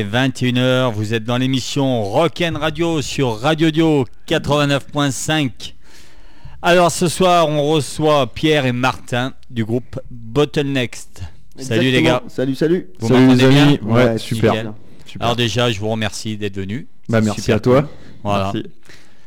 est 21h, vous êtes dans l'émission Rock'n Radio sur Radio Dio 89.5. Alors ce soir, on reçoit Pierre et Martin du groupe Bottlenext. Salut les gars. Salut, salut. Vous Salut les bien amis. Ouais, Ouais, super. Alors déjà, je vous remercie d'être venus. bah merci super à toi. cool. Voilà. Merci,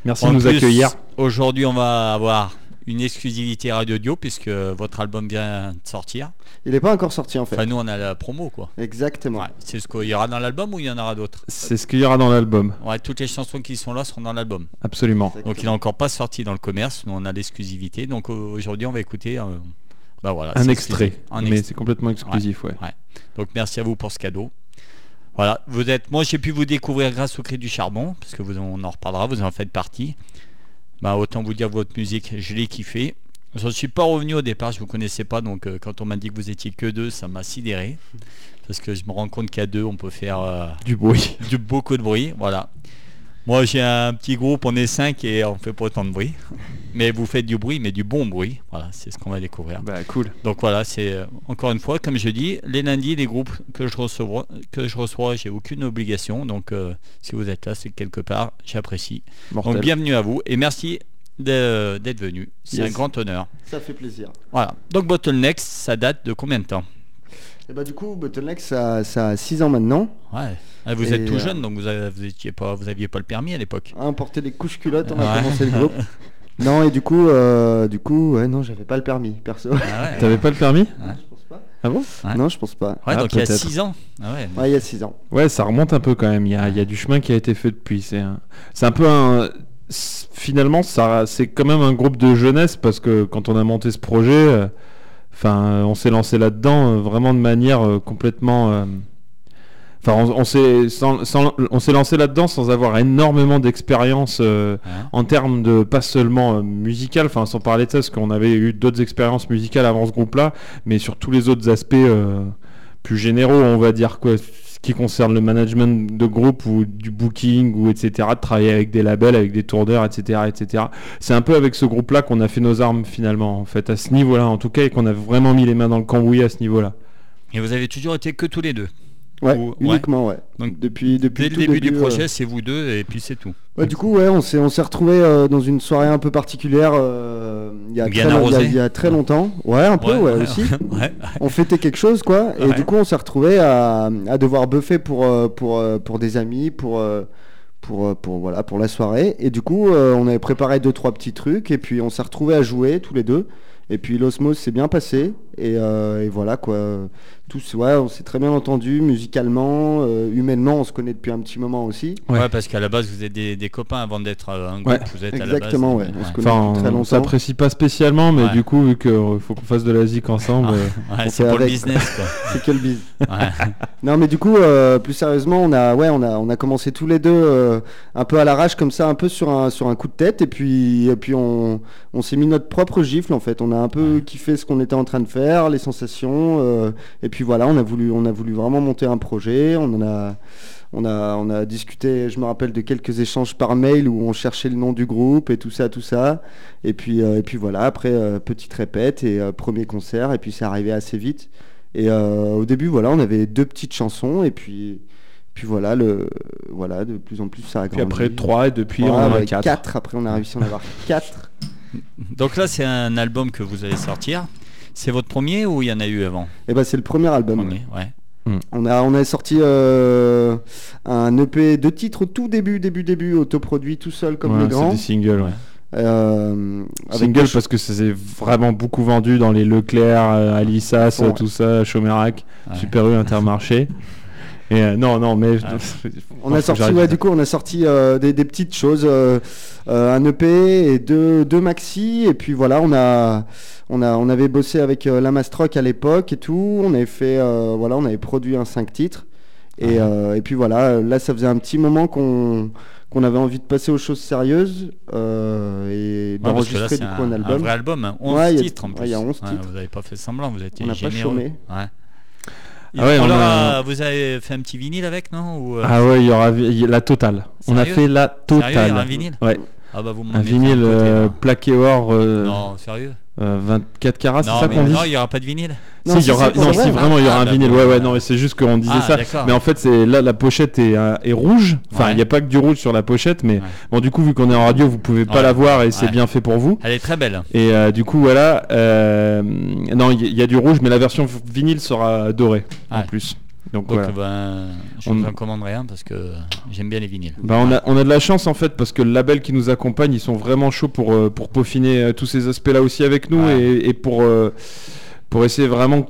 Merci En de nous plus, accueillir. Aujourd'hui, on va avoir une exclusivité Radio Dio puisque votre album vient de sortir. Il n'est pas encore sorti en fait. Enfin, nous, on a la promo quoi. Exactement. Ouais, c'est ce qu'il y aura dans l'album ou il y en aura d'autres C'est ce qu'il y aura dans l'album. Ouais, toutes les chansons qui sont là seront dans l'album. Absolument. Donc il n'est encore pas sorti dans le commerce, nous on a l'exclusivité. Donc aujourd'hui on va écouter euh, bah voilà, Un extrait. Un mais c'est complètement exclusif, ouais. Donc merci à vous pour ce cadeau. Voilà, vous êtes moi j'ai pu vous découvrir grâce au cri du charbon, parce que vous on en reparlera, vous en faites partie. Bah autant vous dire votre musique, je l'ai kiffé. Je ne suis pas revenu au départ, je vous connaissais pas, donc euh, quand on m'a dit que vous étiez que deux, ça m'a sidéré. Parce que je me rends compte qu'à deux, on peut faire euh, Du bruit. du beaucoup de bruit, voilà. Moi j'ai un petit groupe, on est cinq et on fait pas autant de bruit. Mais vous faites du bruit, mais du bon bruit. Voilà, c'est ce qu'on va découvrir. Bah cool. Donc voilà, c'est euh, encore une fois, comme je dis, les lundis, les groupes que je reçois, que je reçois, j'ai aucune obligation. Donc euh, si vous êtes là, c'est que quelque part, j'apprécie. Mortel. Donc bienvenue à vous et merci d'être venu. C'est Yes. un grand honneur. Ça fait plaisir. Voilà. Donc Bottleneck, ça date de combien de temps? Et bah du coup, Bottleneck, ça, ça a 6 ans maintenant. Ouais. Ah, vous Et, êtes tout euh, jeune, donc vous, étiez pas, vous aviez pas le permis à l'époque. À porter des couches culottes, on a Ouais. commencé le groupe. Non, et du coup, euh, du coup, ouais, non, j'avais pas le permis, perso. Ah ouais. T'avais pas le permis Je pense pas. Ah bon? Ouais. Non, je pense pas. Ouais, Ah, donc il y a peut-être. 6 ans. Ah ouais. Ouais, il y a 6 ans. Ouais, ça remonte un peu quand même. Il y a, il y a du chemin qui a été fait depuis. C'est un, c'est un peu un. Finalement, ça, c'est quand même un groupe de jeunesse parce que quand on a monté ce projet, euh, enfin, on s'est lancé là-dedans euh, vraiment de manière euh, complètement. euh, Enfin, on, on s'est, sans- sans- on s'est lancé là-dedans sans avoir énormément d'expérience euh, Hein en termes de pas seulement euh, musical, enfin sans parler de ça, parce qu'on avait eu d'autres expériences musicales avant ce groupe-là, mais sur tous les autres aspects euh, plus généraux, on va dire quoi, qui concerne le management de groupe ou du booking ou etc., de travailler avec des labels, avec des tourneurs, etc., etc. C'est un peu avec ce groupe-là qu'on a fait nos armes finalement, en fait, à ce niveau-là, en tout cas, et qu'on a vraiment mis les mains dans le cambouis à ce niveau-là. Et vous avez toujours été que tous les deux? Ouais, Ou- ouais. uniquement, ouais. Donc, depuis, depuis Dès le début du euh, projet, c'est vous deux et puis c'est tout. Ouais, du coup, ouais, on s'est on s'est retrouvé dans une soirée un peu particulière euh, il y a très, long- il y a- arrosée. il y a très longtemps. Ouais, un peu, ouais, aussi. on fêtait quelque chose quoi et du coup on s'est retrouvé à, à devoir buffer pour euh, pour euh, pour des amis pour euh, pour euh, pour voilà pour la soirée et du coup euh, on avait préparé deux trois petits trucs et puis on s'est retrouvé à jouer tous les deux et puis l'osmose s'est bien passé et, euh, et voilà quoi tous ouais on s'est très bien entendu musicalement euh, humainement on se connaît depuis un petit moment aussi Ouais. Ouais, parce qu'à la base, vous êtes des, des copains avant d'être euh, un groupe. Ouais, vous êtes exactement, à la base. ouais, on se connaît Enfin, on s'apprécie pas spécialement, mais Ouais. du coup, vu qu'il faut qu'on fasse de la zik ensemble, euh, Ouais, On c'est pour le business, quoi. c'est que le Ouais. Non mais du coup euh, plus sérieusement on a ouais on a on a commencé tous les deux euh, un peu à l'arrache comme ça un peu sur un sur un coup de tête et puis et puis on on s'est mis notre propre gifle en fait on a un peu kiffé ce qu'on était en train de faire les sensations euh, et puis voilà on a voulu on a voulu vraiment monter un projet on en a on a, on a discuté, je me rappelle de quelques échanges par mail où on cherchait le nom du groupe et tout ça, tout ça. Et puis, euh, et puis voilà, après, euh, petite répète et euh, premier concert, et puis c'est arrivé assez vite. Et euh, au début, voilà, on avait deux petites chansons, et puis, puis voilà, le, voilà, de plus en plus ça a puis grandi. après 3 et depuis Voilà, on en a ouais, 4. quatre. Après, on a réussi à en avoir 4. Donc là, c'est un album que vous allez sortir. C'est votre premier ou il y en a eu avant? Et ben c'est le premier album. Premier, ouais. On a, on a sorti euh, un EP de titres au tout début, début, début, autoproduit tout seul comme Ouais, les c'est grands. des singles, ouais. Euh, Single parce que ça s'est vraiment beaucoup vendu dans les Leclerc, euh, Alissas, Ouais. tout ça, Chomerac, Ouais. Super U, Intermarché. Et euh, non, non, mais Ah. On a sorti, ouais, du coup, on a sorti euh, des, des petites choses, euh, un EP et deux, deux maxi, et puis voilà, on a, on a, on avait bossé avec euh, la Mastrock à l'époque et tout, on avait fait, euh, voilà, on avait produit un 5 titres, et, Ouais. euh, et puis voilà, là, ça faisait un petit moment qu'on qu'on avait envie de passer aux choses sérieuses euh, et Ouais, d'enregistrer du un, coup un un album. vrai album. hein. 11 Ouais, il y a- titres en ouais, plus. il y a 11 Ouais, titres. vous n'avez pas fait semblant, vous étiez On n'a pas chômé. Ah ouais, on on leur a- a- Vous avez fait un petit vinyle avec, non Ou, euh, Ah ouais, il y aura la totale. On a fait la Sérieux, il y totale. un vinyle Ouais, Ah bah vous un vinyle euh, plaqué or. euh, Non, sérieux euh, 24 carats, c'est non, ça qu'on dit non, il n'y aura pas de vinyle. Non, si, il si, y aura, non, si vraiment il y aura Ah, un bah, vinyle. Ouais, ouais, non, mais c'est juste qu'on disait Ah, ça. Mais en fait, c'est là, la pochette est, euh, est rouge. Enfin, il Ouais. n'y a pas que du rouge sur la pochette, mais Ouais. bon, du coup, vu qu'on est en radio, vous pouvez pas Ouais. la voir et c'est Ouais. bien fait pour vous. Elle est très belle. Et euh, du coup, voilà. euh, non, il y, a du rouge, mais la version vinyle sera dorée en plus. Donc Donc, voilà. ben, je On- en commanderai un parce que j'aime bien les vinyles. Bah, on, a, on a de la chance en fait parce que le label qui nous accompagne, ils sont vraiment chauds pour, euh, pour peaufiner euh, tous ces aspects-là aussi avec nous Ouais. et, et pour, euh, pour essayer vraiment,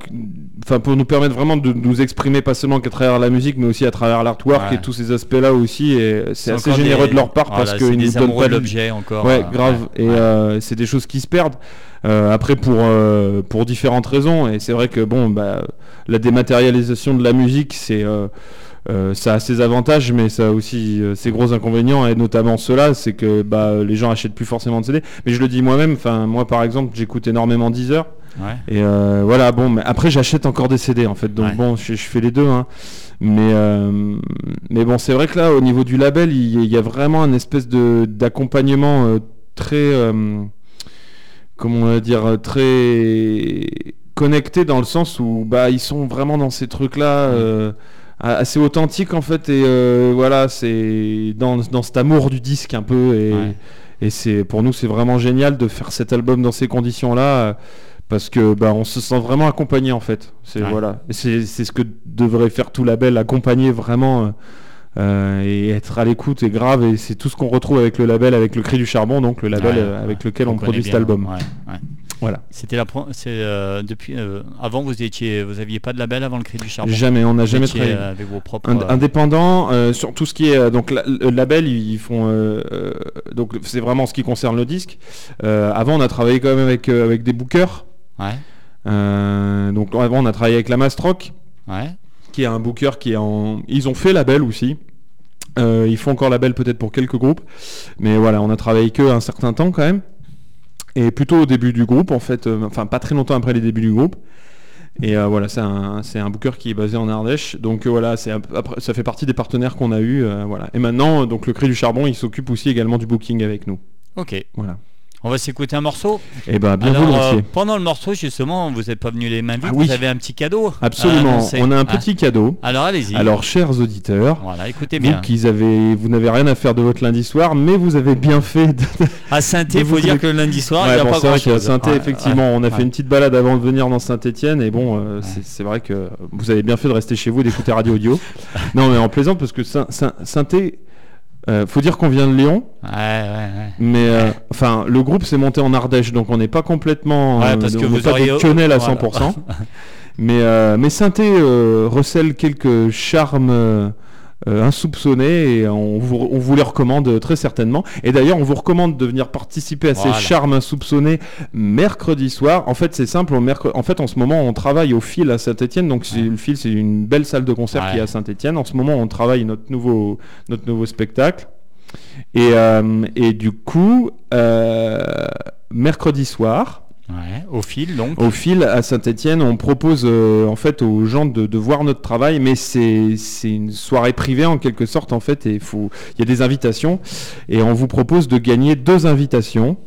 enfin pour nous permettre vraiment de nous exprimer pas seulement qu'à travers la musique mais aussi à travers l'artwork Ouais. et tous ces aspects-là aussi et c'est assez généreux des- de leur part voilà, parce qu'ils nous donnent pas l'objet encore. Ouais, euh, grave. ouais, et ouais. euh, c'est des choses qui se perdent. Euh, après, pour, euh, pour différentes raisons. Et c'est vrai que bon, bah, la dématérialisation de la musique, c'est. euh, euh, ça a ses avantages, mais ça a aussi euh, ses gros inconvénients, et notamment cela, c'est que bah, les gens achètent plus forcément de CD. Mais je le dis moi-même, enfin moi par exemple, j'écoute énormément Deezer, Ouais. et euh, voilà, bon, mais après j'achète encore des CD en fait, donc Ouais. bon, je, je fais les deux, hein. Mais, euh, mais bon, c'est vrai que là, au niveau du label, il, y a vraiment un espèce de d'accompagnement euh, très, euh, comment on va dire, euh, très connecté dans le sens où bah ils sont vraiment dans ces trucs-là. euh, a- assez authentiques en fait et euh, voilà c'est dans, dans cet amour du disque un peu et, Ouais. et c'est pour nous c'est vraiment génial de faire cet album dans ces conditions là parce que bah on se sent vraiment accompagné en fait c'est Ouais. voilà Et c'est c'est ce que devrait faire tout label accompagner vraiment euh, euh, et être à l'écoute et grave et c'est tout ce qu'on retrouve avec le label avec le cri du charbon donc le label Ouais, euh, avec lequel on, produit cet album. ouais, voilà. C'était la euh, depuis euh, avant vous étiez vous aviez pas de label avant le cri du charbon? jamais on n'a jamais travaillé. euh, avec vos propres Ind- euh, indépendant euh, sur tout ce qui est euh, donc la- le label ils font euh, euh, donc c'est vraiment ce qui concerne le disque. Euh, avant on a travaillé quand même avec euh, avec des bookers. Ouais. Euh, donc avant on a travaillé avec la Mastrock ouais qui est un booker qui est en ils ont fait label aussi. Euh, ils font encore label peut-être pour quelques groupes mais voilà on a travaillé que un certain temps quand même. Et plutôt au début du groupe en fait euh, enfin pas très longtemps après les débuts du groupe. Et euh, voilà c'est un c'est un booker qui est basé en Ardèche. Donc euh, voilà c'est après ça fait partie des partenaires qu'on a eu euh, voilà. Et maintenant donc le Cri du Charbon il s'occupe aussi également du booking avec nous. Ok. Voilà on va s'écouter un morceau. et ben bien Alors, volontiers euh, pendant le morceau justement vous n'êtes pas venu les mains vides. Ah oui. Vous avez un petit cadeau. absolument on a un Ah, petit cadeau Alors allez-y. alors chers auditeurs voilà écoutez vous bien. avez vous n'avez rien à faire de votre lundi soir mais vous avez bien fait de, À saint il faut vous dire que le lundi soir il Ouais, n'y a bon, pas c'est vrai grand qu'à chose. Saint-Étienne, effectivement, on a fait une petite balade avant de venir dans Saint-Étienne et bon, euh, c'est- vrai que vous avez bien fait de rester chez vous et d'écouter Radio Audio. non, mais en plaisant parce que Saint- Saint- Saint-Étienne, euh, faut dire qu'on vient de Lyon, Ouais ouais ouais. mais euh, enfin, le groupe s'est monté en Ardèche, donc on n'est pas complètement, Ouais, euh, parce que on n'est vous pas auriez- à voilà. 100%. mais euh, mais Saint-Étienne euh, recèle quelques charmes. Euh, insoupçonnés et on vous, on vous les recommande très certainement. Et d'ailleurs, on vous recommande de venir participer à Voilà. ces charmes insoupçonnés mercredi soir. En fait, c'est simple. En fait, en ce moment, on travaille au fil à Saint-Etienne. Donc, Ouais. le fil, c'est une belle salle de concert Ouais. qui est à Saint-Etienne. En ce moment, on travaille notre nouveau, notre nouveau spectacle. Et, euh, et du coup, euh, mercredi soir, Ouais, au fil donc. au fil à Saint-Etienne, on propose euh, en fait aux gens de, de voir notre travail, mais c'est une soirée privée en quelque sorte en fait, et il y a des invitations, et on vous propose de gagner deux invitations.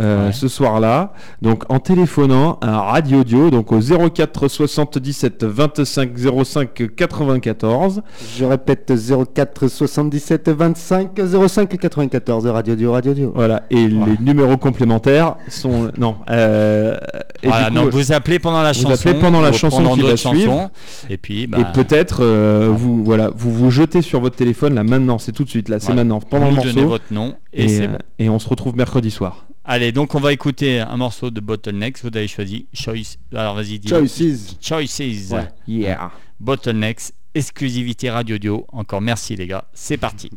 Euh, Ouais. ce soir-là, donc en téléphonant à Radio Dio, donc au 04 77 25 05 94. Je répète 04 77 25 05 94 Radio Dio Radio Dio. Voilà, et Ouais. les numéros complémentaires sont non. euh, et Voilà, du coup, donc vous appelez pendant la vous chanson. appelez pendant la chanson qui va suivre. Et puis bah, Et peut-être euh, vous voilà, vous vous jetez sur votre téléphone là maintenant, c'est tout de suite là, c'est Ouais. maintenant pendant vous le nous donnez morceau votre nom et, et, euh, bon. et on se retrouve mercredi soir. Allez, donc on va écouter un morceau de Bottlenecks. Vous avez choisi Choice. Alors vas-y, dis Choices. Choices. Ouais. Yeah. Bottlenecks, exclusivité Radio Dio. Encore merci les gars. C'est parti.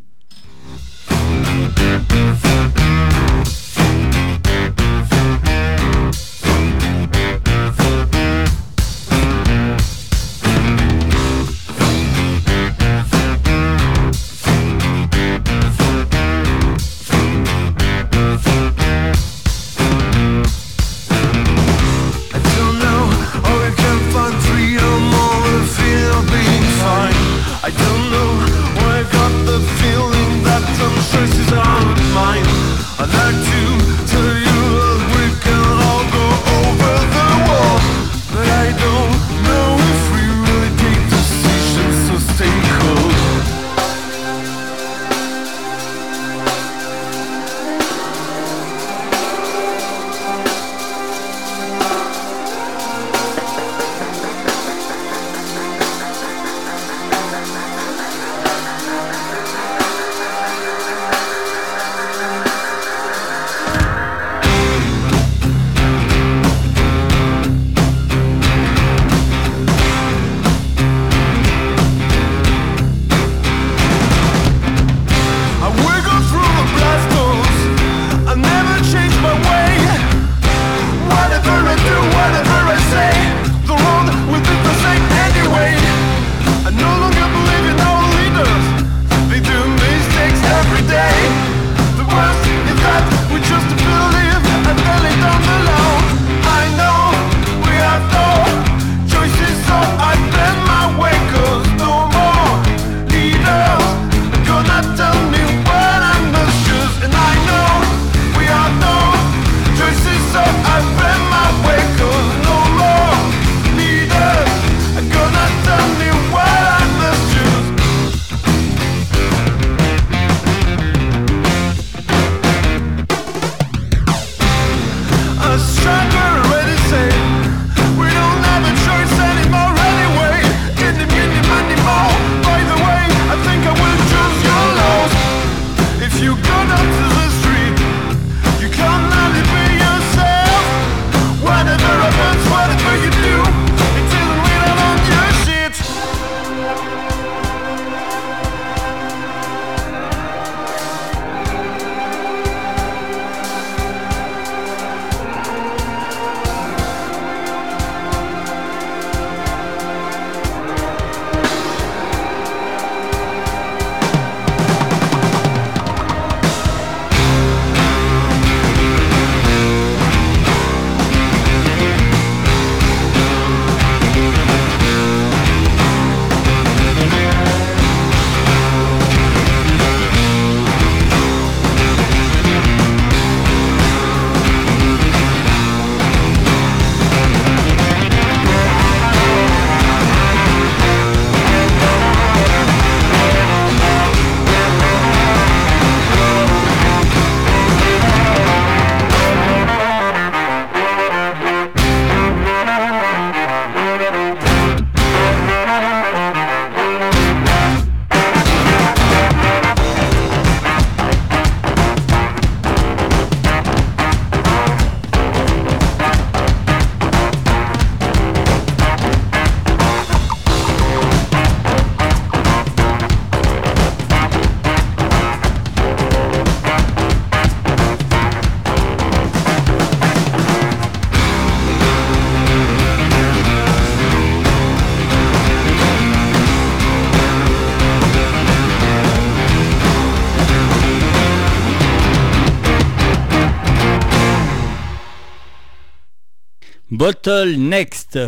Bottle Next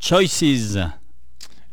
Choices.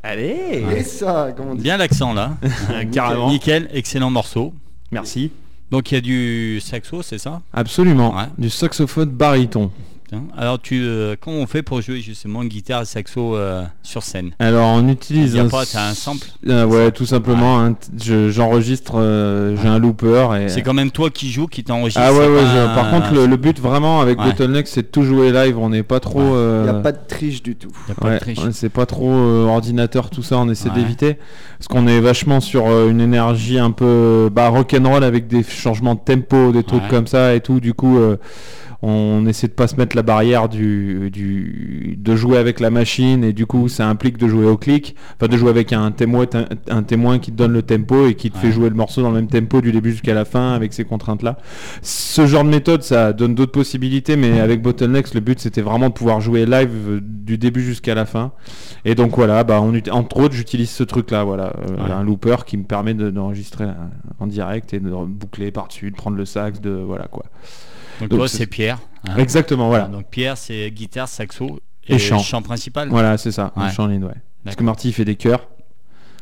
Allez ça, comment on dit Bien l'accent là. Carrément. Nickel, excellent morceau. Merci. Donc il y a du saxo, c'est ça? Absolument. Ouais. Du saxophone baryton. Tiens. Alors tu, euh, comment on fait pour jouer justement guitare et saxo euh, sur scène? Alors on utilise Y a un, pas, t'as un sample Euh, ouais, tout simplement. je- J'enregistre, euh, j'ai un looper et. C'est quand même toi qui joues, qui t'enregistre. Ah ouais, ouais. pas je- un- Par contre, le, le but vraiment avec Ouais. Bottleneck, c'est de tout jouer live. On n'est pas trop. Ouais. Il euh, n'y a pas de triche du tout. y a pas de triche. ouais, c'est pas trop euh, ordinateur tout ça, on essaie Ouais. d'éviter parce qu'on est vachement sur euh, une énergie un peu bah, rock'n'roll avec des changements de tempo, des trucs Ouais. comme ça et tout. Du coup, euh, on essaie de pas se mettre la barrière du, du de jouer avec la machine et du coup, ça implique de jouer au clic, enfin de jouer avec un témoin, un, un témoin qui te donne le tempo et qui te Ouais. fait jouer le morceau dans le même tempo du début jusqu'à la fin avec ces contraintes là. Ce genre de méthode, ça donne d'autres possibilités, mais avec Bottlenecks, le but c'était vraiment de pouvoir jouer live euh, du début jusqu'à la fin. Et donc voilà, bah, on, entre autres, j'utilise ce truc-là, voilà, euh, Ouais. un looper qui me permet de- d'enregistrer euh, en direct et de boucler par-dessus, de prendre le sax, de voilà quoi. Donc, Donc, toi c'est- Pierre. hein. Exactement, voilà. Donc Pierre c'est guitare, saxo Et chant. chant principal. Voilà, c'est ça, Ouais. un chant lead, ouais. Parce que. Marty il fait des chœurs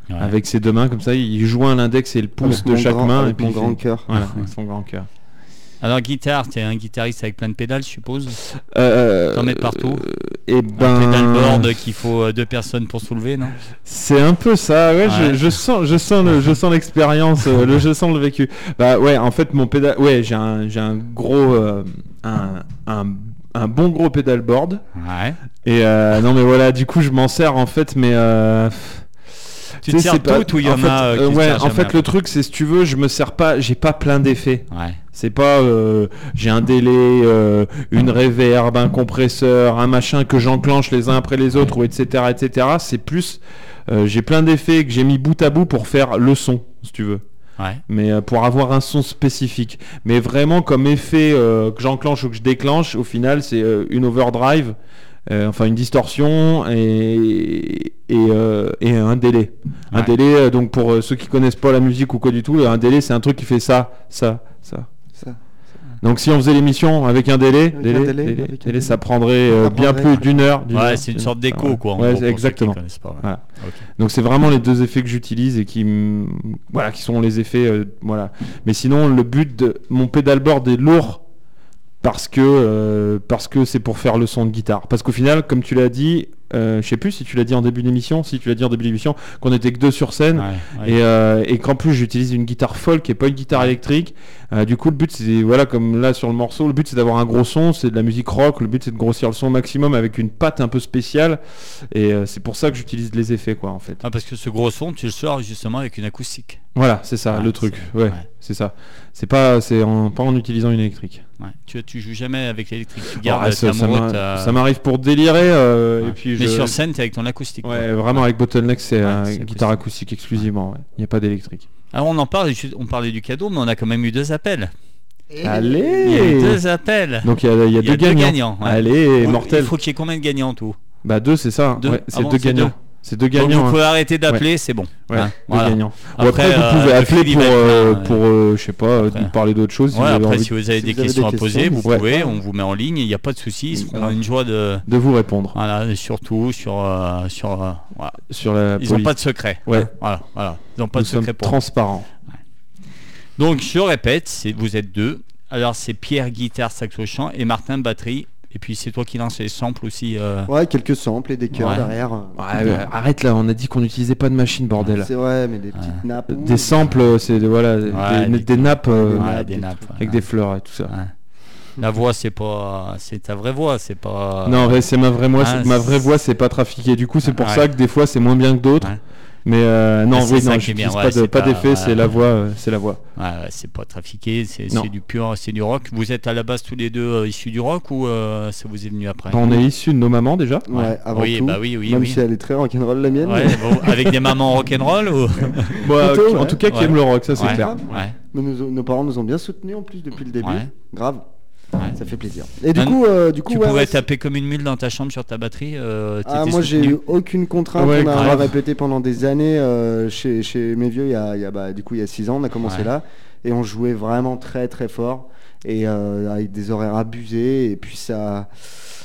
Ouais. avec ses deux mains comme ça, il joint l'index et le pouce Avec de chaque grand- main avec et puis mon grand cœur. Voilà, avec son grand cœur. Alors guitare, t'es un guitariste avec plein de pédales, je suppose. Euh, T'en mets partout Et Un ben, pédalboard qu'il faut euh, deux personnes pour soulever, non? C'est un peu ça, ouais, Je, Ouais. je sens, je sens, le, je sens l'expérience, euh, le, je sens le vécu. Bah ouais, en fait, mon pédale, ouais, j'ai un, j'ai un gros, euh, un, un, un bon gros pédalboard. Ouais. Et euh, non, mais voilà, du coup, je m'en sers en fait, mais. Euh, Tu c'est pas- toutes ou il y en fait, a euh, qui euh, Ouais, en fait, le truc, c'est si tu veux, je me sers pas, j'ai pas plein d'effets. Ouais. C'est pas euh, j'ai un délai, euh, une reverb, un compresseur, un machin que j'enclenche les uns après les autres, ou etc. etc. C'est plus euh, j'ai plein d'effets que j'ai mis bout à bout pour faire le son, si tu veux. Ouais. Mais euh, pour avoir un son spécifique. Mais vraiment comme effet euh, que j'enclenche ou que je déclenche, au final c'est une overdrive, euh, enfin une distorsion et, et, euh, et un délai. Un délai, euh, donc pour euh, ceux qui connaissent pas la musique ou quoi du tout, un délai c'est un truc qui fait ça, ça, ça. Ça. Donc si on faisait l'émission avec un délai, Avec un délai, délai, délai, avec ça prendrait euh, bien plus d'une heure. d'une Ouais, heure, c'est une sorte d'écho, ouais. quoi. en Ouais, gros, exactement. connaissent pas, ouais. Voilà. Ok. Donc c'est vraiment les deux effets que j'utilise et qui, voilà, qui sont les effets, euh, voilà. Mais sinon le but de mon pédalboard est lourd parce que euh, parce que c'est pour faire le son de guitare. Parce qu'au final, comme tu l'as dit, euh, je sais plus si tu l'as dit en début d'émission, si tu l'as dit en début d'émission, qu'on était que deux sur scène. Ouais, ouais. Et, euh, et qu'en plus j'utilise une guitare folk et pas une guitare électrique. Euh, du coup le but c'est voilà comme là sur le morceau, le but c'est d'avoir un gros son, c'est de la musique rock. Le but c'est de grossir le son au maximum avec une patte un peu spéciale. Et euh, c'est pour ça que j'utilise les effets quoi en fait. Ah, parce que ce gros son, tu le sors justement avec une acoustique. Voilà c'est ça Ouais, le truc. c'est- Ouais, ouais. c'est ça. C'est pas c'est en, pas en utilisant une électrique. Ouais. Tu, tu joues jamais avec l'électrique. Tu Ouais, gardes ça, ta ça amoureux, m'a- ta- ça m'arrive pour délirer euh, Ouais. et puis Mais je- sur scène, t'es avec ton acoustique. quoi. Ouais, vraiment avec Bottleneck c'est euh, c'est guitare acoustique exclusivement. ouais. Il n'y a pas d'électrique. Alors on en parle, on parlait du cadeau, mais on a quand même eu deux appels. Il y a eu Allez. deux appels. Donc il y a, il y a deux gagnants. ouais. Allez mortel. Il faut qu'il y ait combien de gagnants tout? Bah deux c'est ça. Deux Ouais, Ah c'est bon, deux gagnants. deux. C'est deux Donc gagnants. vous hein. pouvez arrêter d'appeler, c'est bon. Ouais, Hein, deux voilà. gagnants. Ou Après, après, vous euh, pouvez le appeler pour, euh, ouais. pour euh, je sais pas, euh, Après. nous parler d'autre chose. si Ouais, vous avez après, envie si vous avez si des vous avez questions des à poser, questions, vous pouvez, on vous met en ligne, il n'y a pas de souci, ils seront une joie de... de vous répondre Voilà, surtout sur... euh, sur euh, voilà. sur la Ils n'ont pas de secret. Ouais. Voilà, voilà. Ils n'ont pas Nous de secret sommes pour transparents. Donc je répète, c'est vous êtes deux. Alors c'est Pierre guitare saxo chant et Martin batterie. Et puis c'est toi qui lance les samples aussi. euh, Ouais, quelques samples et des chœurs Ouais. derrière. Ouais, ouais, arrête là, on a dit qu'on n'utilisait pas de machine bordel. C'est vrai, mais des petites nappes. Des samples, c'est de- voilà, Ouais, des, des- des nappes euh, ouais, nappes, des des nappes. trucs. ouais. avec des fleurs et tout ça. Ouais. La voix c'est pas, c'est ta vraie voix, c'est pas. Non, c'est ma vraie voix, Ah, c'est- ma vraie c'est- voix, c'est pas trafiqué. Du coup, c'est pour Ouais. ça que des fois c'est moins bien que d'autres. Mais euh, non, c'est oui, ça non, est bien, ouais, pas de- pas pas- d'effet, c'est la voix, euh, c'est la voix. Ouais, c'est pas trafiqué, c'est du pur, c'est du rock. Vous êtes à la base tous les deux euh, issus du rock ou euh, ça vous est venu après? Bah, on est issus de nos mamans déjà. Ouais, avant oui, tout. bah oui, oui, même oui. si elle est très rock'n'roll la mienne. Ouais, bon, avec des mamans rock'n'roll ou? Bah, Plutôt, qui- en tout cas, qui Ouais. aiment le rock, ça c'est Ouais, clair. ouais. Mais nous- nos parents nous ont bien soutenus en plus depuis le début. Ouais. Grave, Ouais. ça fait plaisir. Et du Un- coup, euh, du coup, Tu ouais, pouvais ouais, taper comme une mule dans ta chambre sur ta batterie. euh, Ah, moi j'ai eu aucune contrainte. Ouais, on, a, grave. répété pendant des années euh, chez, chez mes vieux. Il y a, il y a, bah, du coup il y a 6 ans, on a commencé Ouais. là. et on jouait vraiment très très fort et euh, avec des horaires abusés et puis ça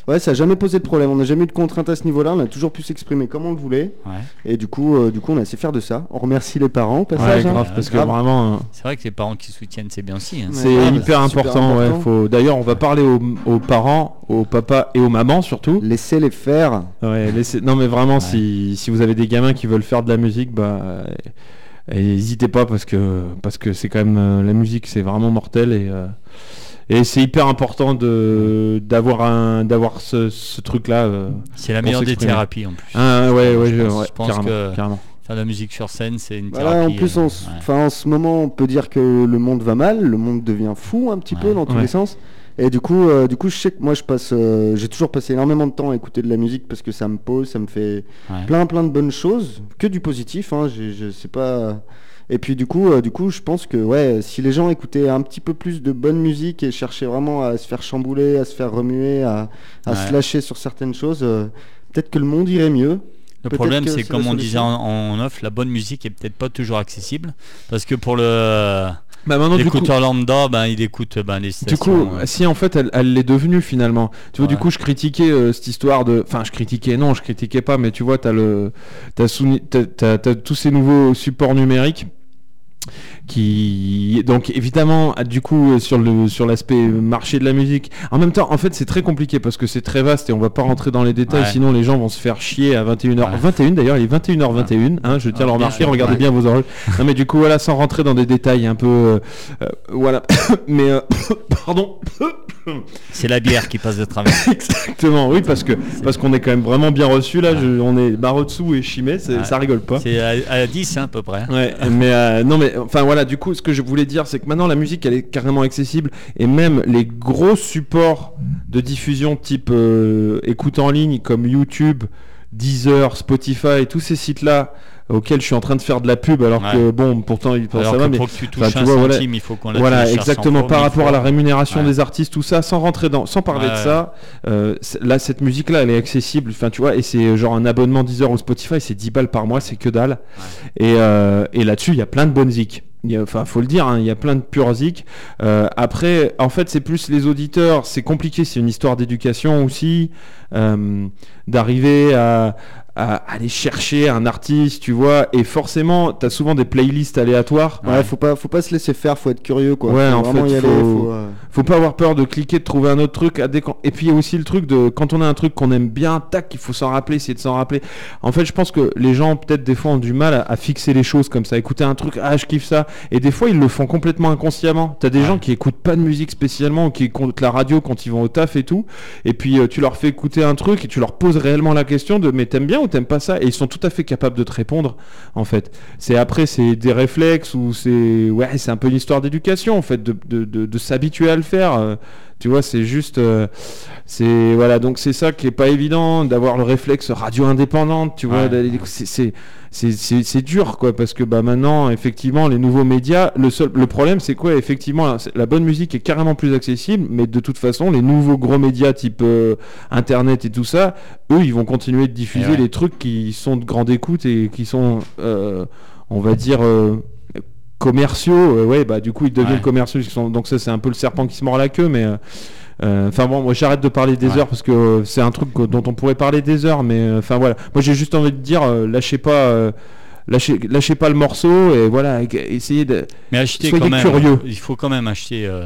ouais ça a jamais posé de problème on n'a jamais eu de contrainte à ce niveau là on a toujours pu s'exprimer comme on le voulait Ouais. et du coup euh, du coup on a assez fier de ça on remercie les parents au passage Ouais, hein. parce que Grave. vraiment, euh, C'est vrai que les parents qui soutiennent, c'est bien aussi. hein. C'est hyper important. ouais, important. faut... D'ailleurs, on va parler aux, aux parents, aux papas et aux mamans surtout. laissez les faire Ouais, laissez- Non, mais vraiment, si, si vous avez des gamins qui veulent faire de la musique, bah, euh, n'hésitez pas parce que parce que c'est quand même euh, la musique, c'est vraiment mortel et euh, et c'est hyper important de d'avoir un d'avoir ce, ce truc là. C'est la meilleure des thérapies en plus. Ah ouais, ouais, Je pense- ouais, je pense carrément, que- carrément. Faire de la musique sur scène, c'est une Voilà, thérapie. en plus, euh, en, ce- ouais. enfin, en ce moment, on peut dire que le monde va mal, le monde devient fou un petit peu dans tous Ouais. les sens. Et du coup, euh, du coup, je sais que moi, je passe, euh, j'ai toujours passé énormément de temps à écouter de la musique parce que ça me pose, ça me fait Ouais. plein, plein de bonnes choses, que du positif. Hein, je sais pas. Et puis du coup, euh, du coup, je pense que ouais, si les gens écoutaient un petit peu plus de bonne musique et cherchaient vraiment à se faire chambouler, à se faire remuer, à, à Ouais. se lâcher sur certaines choses, peut-être que le monde irait mieux. Le problème, c'est comme on disait en, en off, la bonne musique est peut-être pas toujours accessible. Parce que pour le Bah maintenant, du coup, l'écouteur lambda, ben, il écoute ben, les stations. Du coup, euh, si en fait elle elle l'est devenue finalement. Tu vois, du coup, je critiquais euh, cette histoire de. Enfin, je critiquais, non, je critiquais pas, mais tu vois, t'as le. T'as t'as- t'as- t'as tous ces nouveaux supports numériques qui donc évidemment ah, du coup euh, sur le sur l'aspect marché de la musique en même temps en fait c'est très compliqué parce que c'est très vaste et on va pas rentrer dans les détails Ouais. sinon les gens vont se faire chier à 21h Ouais. 21 d'ailleurs il est 21h21 hein, je tiens à le Ah, remarquer regardez bien vos horloges non mais du coup voilà sans rentrer dans des détails un peu euh, euh, voilà mais euh, pardon C'est la bière qui passe de travers. Exactement, oui, parce que parce qu'on est quand même vraiment bien reçu là. je- on est dessous et chimé, ça rigole pas. C'est à, à 10 hein, à peu près. Ouais, mais euh, non, mais enfin voilà. Du coup, ce que je voulais dire, c'est que maintenant la musique, elle est carrément accessible et même les gros supports de diffusion type euh, écoute en ligne comme YouTube, Deezer, Spotify, tous ces sites-là auxquels je suis en train de faire de la pub, alors Ouais. que bon, pourtant il Alors ça va, mais pour que tu touches enfin, tu un vois, voilà. centime, il faut qu'on la voilà, exactement. 100 Par rapport à la rémunération Ouais. des artistes, tout ça, sans rentrer dans, sans parler Ouais, de ça, euh, là, cette musique-là, elle est accessible. Enfin, tu vois, et c'est genre un abonnement Deezer ou Spotify, c'est 10 balles par mois, c'est que dalle. Et, euh, et là-dessus, il y a plein de bonnes zik. Enfin, faut le dire, hein, il y a plein de pures zik. Euh, après, en fait, c'est plus les auditeurs. C'est compliqué, c'est une histoire d'éducation aussi, euh, d'arriver à, à aller chercher un artiste, tu vois. Et forcément, tu as souvent des playlists aléatoires. Ouais, faut pas, faut pas se laisser faire, faut être curieux quoi. Ouais, Faut en vraiment fait, y aller, faut- faut, euh, Faut pas avoir peur de cliquer, de trouver un autre truc. À qu'on- Et puis il y a aussi le truc de quand on a un truc qu'on aime bien, tac, il faut s'en rappeler, essayer de s'en rappeler. En fait, je pense que les gens peut-être des fois ont du mal à, à fixer les choses comme ça, écouter un truc, ah je kiffe ça. Et des fois ils le font complètement inconsciemment. T'as des Ouais. gens qui écoutent pas de musique spécialement, ou qui écoutent la radio quand ils vont au taf et tout. Et puis euh, tu leur fais écouter un truc et tu leur poses réellement la question de mais t'aimes bien ou t'aimes pas ça Et ils sont tout à fait capables de te répondre. En fait, c'est après c'est des réflexes ou c'est ouais c'est un peu une histoire d'éducation en fait de, de, s'habituer à le faire. Tu vois, c'est juste, euh, c'est voilà, donc c'est ça qui est pas évident d'avoir le réflexe radio indépendante, tu vois, Ouais, c'est- dur quoi, parce que bah maintenant effectivement les nouveaux médias, le seul le problème c'est quoi effectivement la, bonne musique est carrément plus accessible, mais de toute façon les nouveaux gros médias type euh, internet et tout ça, eux ils vont continuer de diffuser ouais. les trucs qui sont de grande écoute et qui sont, euh, on va dire. Commerciaux euh, ouais bah du coup ils deviennent Ouais. commerciaux sont- donc ça c'est un peu le serpent qui se mord la queue mais euh, euh, Enfin bon, moi j'arrête de parler des Ouais. heures parce que euh, c'est un truc dont on pourrait parler des heures, mais enfin voilà. Moi j'ai juste envie de dire, euh, lâchez pas, euh, lâchez, lâchez pas le morceau et voilà, essayez de. Mais achetez Soyez quand même. curieux. Il faut quand même acheter. euh,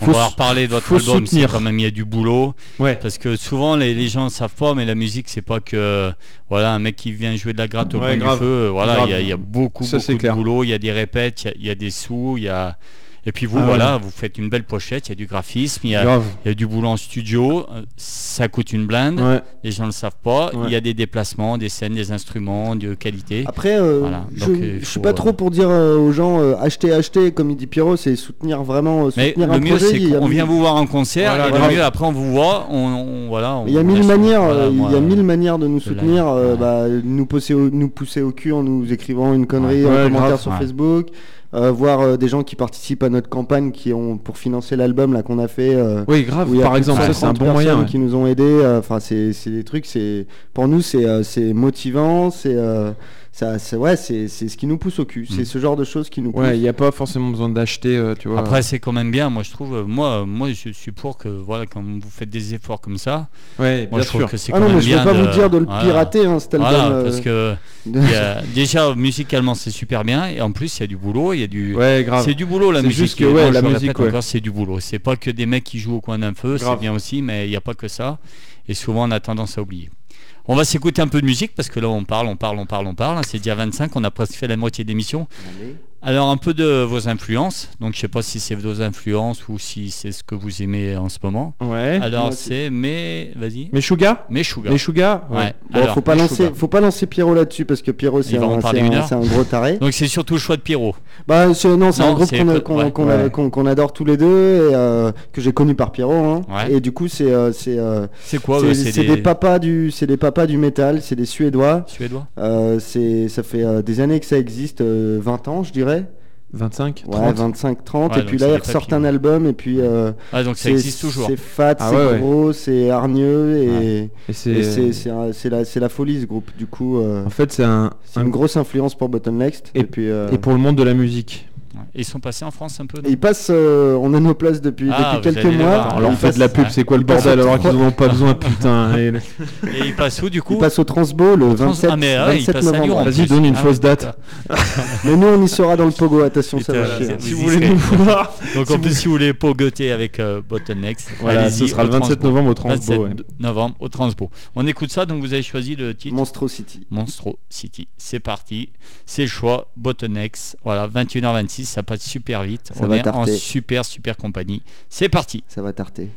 on Faut va reparler de votre faut album. C'est soutenir. quand même il y a du boulot. Ouais. Parce que souvent les, les gens ne savent pas, mais la musique c'est pas que voilà un mec qui vient jouer de la gratte au Ouais, coin grave. du feu. euh, Voilà, il y, a- il y a beaucoup, Ça, beaucoup de clair. boulot. Il y a des répètes, il y y, a des sous, il y a et puis vous Ah ouais. voilà, vous faites une belle pochette. Il y a du graphisme, il y a, Grave. il y a du boulot en studio. euh, Ça coûte une blinde. Ouais. Les gens ne le savent pas. Ouais. Il y a des déplacements, des scènes, des instruments de qualité. Après, euh, Voilà, je, donc, euh, suis pas euh, trop pour dire aux gens euh, acheter, acheter, comme il dit Pierrot, c'est soutenir vraiment, euh, Mais soutenir le un mieux, projet. c'est il mille- vient vous voir en concert Voilà, et voilà. le mieux, après, on vous voit. On, on- voilà, on Il y a mille manières, il y a mille manières de nous soutenir, bah, nous pousser, au, nous pousser au cul en nous écrivant une connerie en commentaire sur. Facebook, euh, voir euh, des gens qui participent à notre campagne qui ont pour financer l'album là qu'on a fait. euh, Oui, grave. Par exemple, ça c'est un 130 bon moyen. ouais. qui nous ont aidés. Enfin, c'est c'est des trucs. C'est pour nous, c'est c'est motivant. C'est ça, c'est ouais, c'est c'est ce qui nous pousse au cul. C'est Mm. ce genre de choses qui nous poussent. Ouais, il n'y a pas forcément besoin d'acheter, euh, tu vois. Après, c'est quand même bien, moi je trouve. Moi, moi je suis pour que, voilà, quand vous faites des efforts comme ça, ouais, moi bien je trouve sûr. que c'est Ah quand non, même mais je bien. vais pas de- vous dire de le voilà. pirater, hein, cet album. Voilà, euh, parce que y a- déjà musicalement c'est super bien et en plus il y a du boulot, il y a du. Ouais, grave. C'est du boulot la C'est musique. juste que, ouais, moi, la musique, répète ouais. encore, c'est du boulot. C'est pas que des mecs qui jouent au coin d'un feu, c'est bien aussi, mais il n'y a pas que ça. Et souvent on a tendance à oublier. On va s'écouter un peu de musique parce que là on parle, on parle, on parle, on parle. C'est déjà 25, on a presque fait la moitié de l'émission. Alors un peu de vos influences. Donc je sais pas si c'est vos influences ou si c'est ce que vous aimez en ce moment. Ouais. Alors c'est mais vas-y. Meshuga Meshuga. Meshuga Ouais. Bon, Alors, faut pas lancer, faut pas lancer Pierrot là-dessus parce que Pierrot c'est un, un- un gros taré. Donc c'est surtout le choix de Pierrot. Bah non, c'est un groupe qu'on ouais. Ouais. adore tous les deux et euh, que j'ai connu par Pierrot. hein. Ouais. Et du coup c'est euh, c'est euh, C'est quoi c'est c'est des... papas du c'est des papas du métal, c'est des Suédois. Suédois. C'est ça fait des années que ça existe, euh, 20 ans je dirais. 25 Ouais, 30 25 30 Ouais, et puis là ils ressortent un album et puis euh, Ah donc ça c'est- existe toujours. C'est fat, Ah c'est ouais, ouais. gros, c'est hargneux et, Et c'est la la folie ce groupe. Du coup euh, en fait c'est un, un- une grosse influence pour Button Next et, Et- puis euh, et pour le monde de la musique. Ils sont passés en France un peu. ils passent, euh, on a nos places depuis, Ah, depuis quelques mois. voir. On fait de la pub, ouais. c'est quoi le bordel alors qu'ils n'en ont pas besoin putain. Et- Et ils passent où du coup Ils passent au Transbo le Trans- 27, Ah, mais, ah, ils 27 passent à Lyon, novembre. Vas-y, donne une Ah, fausse date. Mais nous, on y sera dans le Pogo, attention, ça va chier. Si vous voulez nous voir, Donc en plus si vous voulez pogoter avec euh, Bottleneck, voilà, ce sera le 27 Transpo. novembre au Transpo. 27 ouais. novembre au Transpo. On écoute ça, donc vous avez choisi le titre Monstro City. Monstro City. C'est parti, c'est le choix, Bottlenecks. Voilà, 21h26, ça passe super vite. Ça On va est en super super compagnie. C'est parti. Ça va tarter.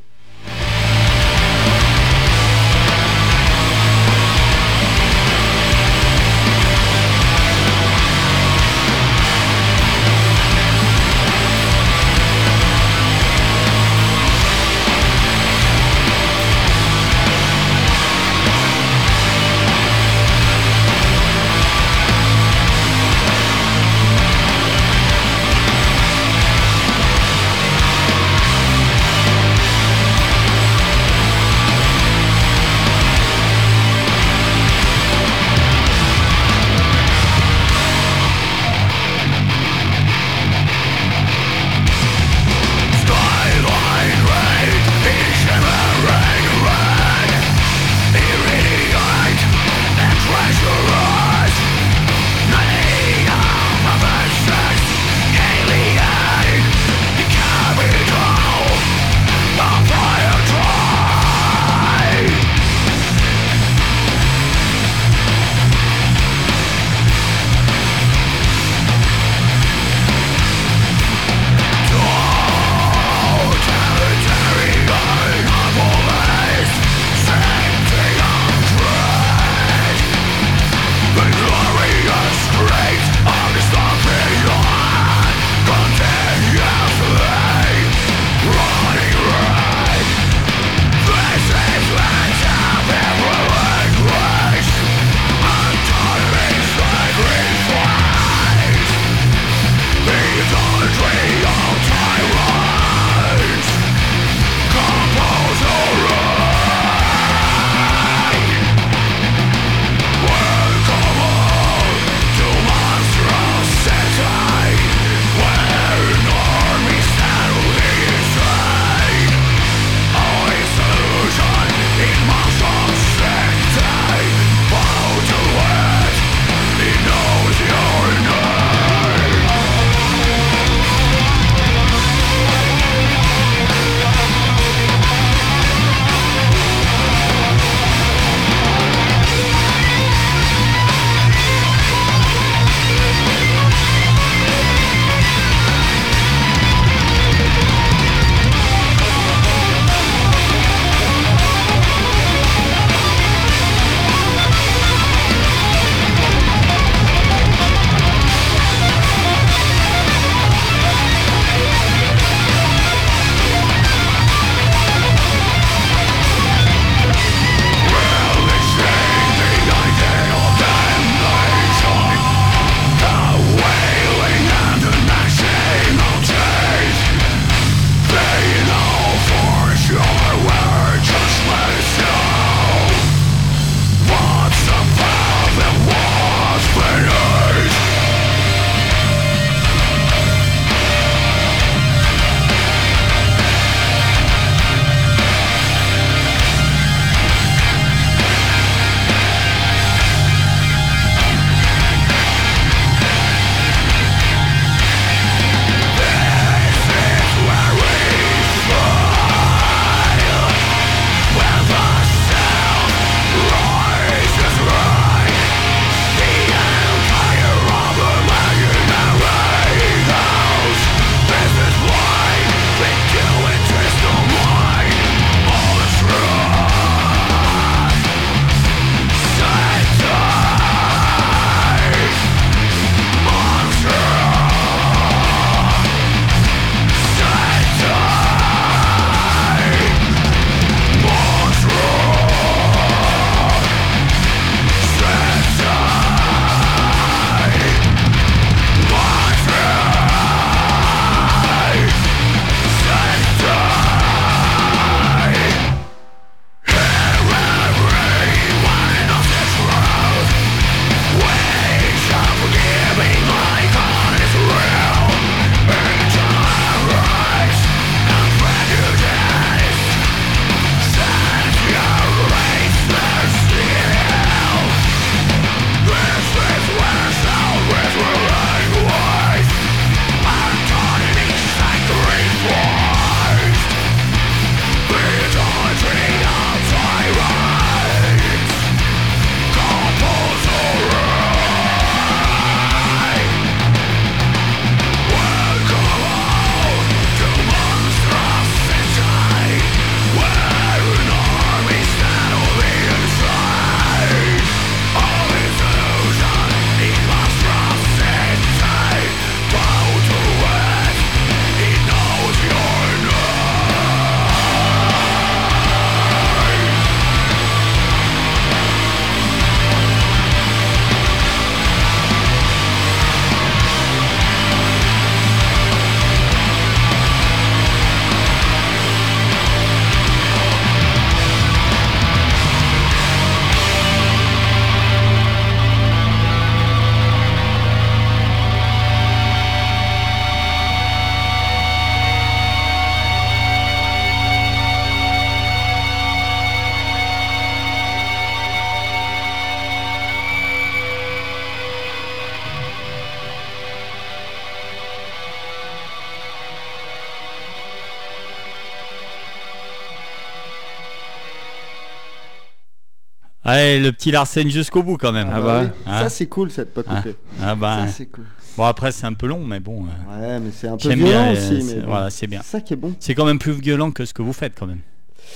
Allez, le petit Larsen jusqu'au bout quand même. Ah bah, oui. hein. Ça c'est cool cette pas Ah. coupée. Ah bah, Ça c'est cool. bon après c'est un peu long, mais bon. euh, Ouais, mais c'est un peu J'aime violent bien. euh, aussi. c'est- Mais bon. Voilà, c'est bien. C'est ça qui est bon. C'est quand même plus violent que ce que vous faites quand même.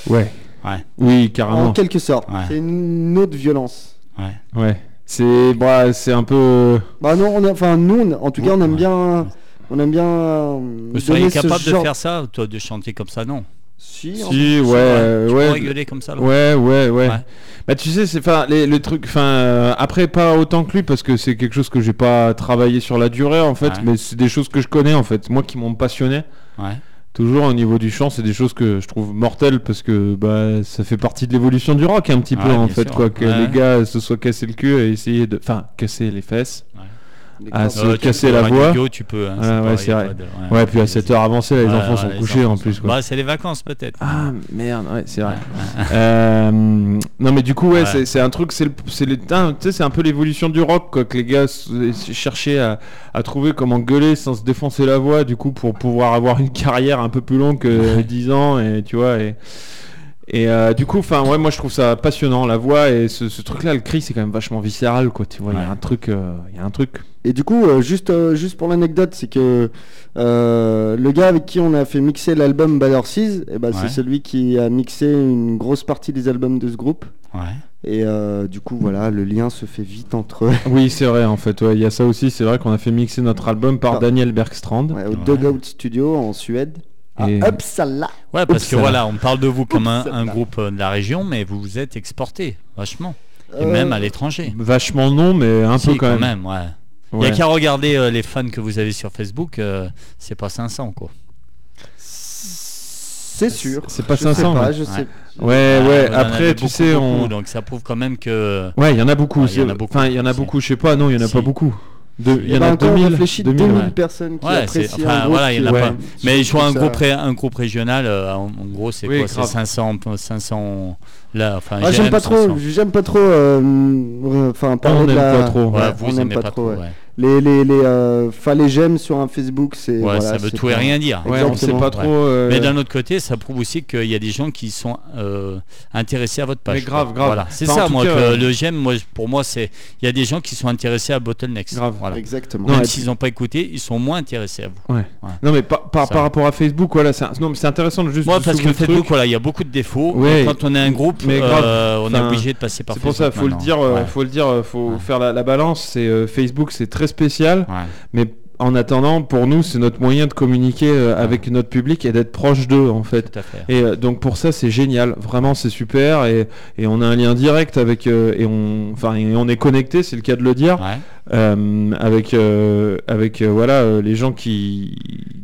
Ouais. Ouais. Oui, En carrément. quelque sorte. Ouais. C'est une autre violence. Ouais. Ouais. C'est bah, c'est un peu. Bah non, on a- enfin nous, on- en tout cas, on aime Ouais. bien, on aime bien. euh, Vous seriez ce capable genre- de faire ça, toi, de chanter comme ça, non? Si. Si, ouais, ouais. pourrais gueuler comme ça, là Ouais, ouais, ouais. Ouais. Bah tu sais, c'est enfin les, le truc, enfin euh, après pas autant que lui parce que c'est quelque chose que j'ai pas travaillé sur la durée en fait, Ouais. mais c'est des choses que je connais en fait, moi qui m'ont passionné. Ouais. Toujours au niveau du chant, c'est des choses que je trouve mortelles parce que bah ça fait partie de l'évolution du rock un petit peu en fait sûr. quoi, que les gars se soient cassés le cul et essayer de, enfin casser les fesses. Les Ah, se casser la à voix. tu peux. hein, Ah, ouais, c'est vrai. Ouais, puis à cette heure avancée, là, les enfants sont les couchés en plus sont- quoi. Bah, c'est les vacances peut-être. Ah merde, ouais, c'est vrai. Euh, non mais du coup ouais, c'est- c'est un truc c'est le c'est un peu l'évolution du rock quoi que les gars cherchaient à, à trouver comment gueuler sans se défoncer la voix du coup pour pouvoir avoir une carrière un peu plus longue que 10 ans et tu vois et et euh, du coup enfin ouais moi je trouve ça passionnant la voix et ce, ce truc là le cri c'est quand même vachement viscéral quoi tu vois il y a un truc euh, il y a un truc Et du coup, euh, juste, euh, juste pour l'anecdote, c'est que euh, le gars avec qui on a fait mixer l'album Bad Horses, eh ben, Ouais. c'est celui qui a mixé une grosse partie des albums de ce groupe. Ouais. Et euh, du coup, voilà, le lien se fait vite entre eux. oui c'est vrai en fait ouais il y a ça aussi c'est vrai qu'on a fait mixer notre album par Ah. Daniel Bergstrand Ouais, au Ouais. Dugout Studio en Suède. À Et- Uppsala. Ouais, parce que Oups, voilà, on parle de vous comme un, groupe de la région, mais vous vous êtes exporté, vachement. Et Euh, même à l'étranger. vachement non mais un Si, peu quand, même, ouais. Il Ouais. n'y a qu'à regarder euh, les fans que vous avez sur Facebook, euh, c'est pas 500 quoi. C'est sûr. c'est pas Je sais 500 pas, mais- je sais. Ouais, Ah, ouais. en Après, tu beaucoup, sais, beaucoup, on. donc ça prouve quand même que. Ouais, il y en a beaucoup. Ouais, il y en a c'est- beaucoup. Enfin, il y en a beaucoup. Je sais pas. Non, il y en a Si. pas beaucoup. De- Il y en a quand on 2000. réfléchit 2000, 2000 ouais. personnes qui Ouais, c'est- apprécient enfin, un groupe voilà, il y en a qui- pas. ouais, Mais je vois un groupe, ré- un groupe régional, euh, en, en gros, c'est Oui, quoi C'est grave. 500, 500 là. Enfin, Ah, j'aime pas trop, 500. j'aime pas trop. euh, euh, Enfin, parler on de la- pas trop. Ouais, Ouais, vous on aimez aime pas, trop. ouais. Les les les euh, les j'aime sur un Facebook, c'est Ouais, voilà, ça veut tout et rien dire. Ouais, on sait pas trop. euh, Mais d'un autre côté, ça prouve aussi qu'il y a des gens qui sont euh, intéressés à votre page. Mais grave, quoi. grave. Voilà. C'est Enfin, ça, moi, cas, que euh, le j'aime, moi, pour moi, c'est il y a des gens qui sont intéressés à Bottlenecks. Grave. Voilà. Exactement. Même s'ils n'ont pas écouté, ils sont moins intéressés à vous. Non, mais par, par, rapport à Facebook, voilà, c'est un- non, mais c'est intéressant de juste. Moi, parce que Facebook, voilà, il y a beaucoup de défauts. Quand on est un groupe, Mais on est obligé de passer par C'est pour Facebook. ça, faut le dire, faut le dire, faut faire la, la balance. C'est Facebook, c'est très spécial, Ouais. mais en attendant, pour nous, c'est notre moyen de communiquer euh, avec notre public et d'être proche d'eux, en fait. Tout à fait. Et euh, donc pour ça c'est génial, vraiment c'est super et, et on a un lien direct avec euh, et on enfin et on est connecté, c'est le cas de le dire, Ouais. avec avec voilà les gens qui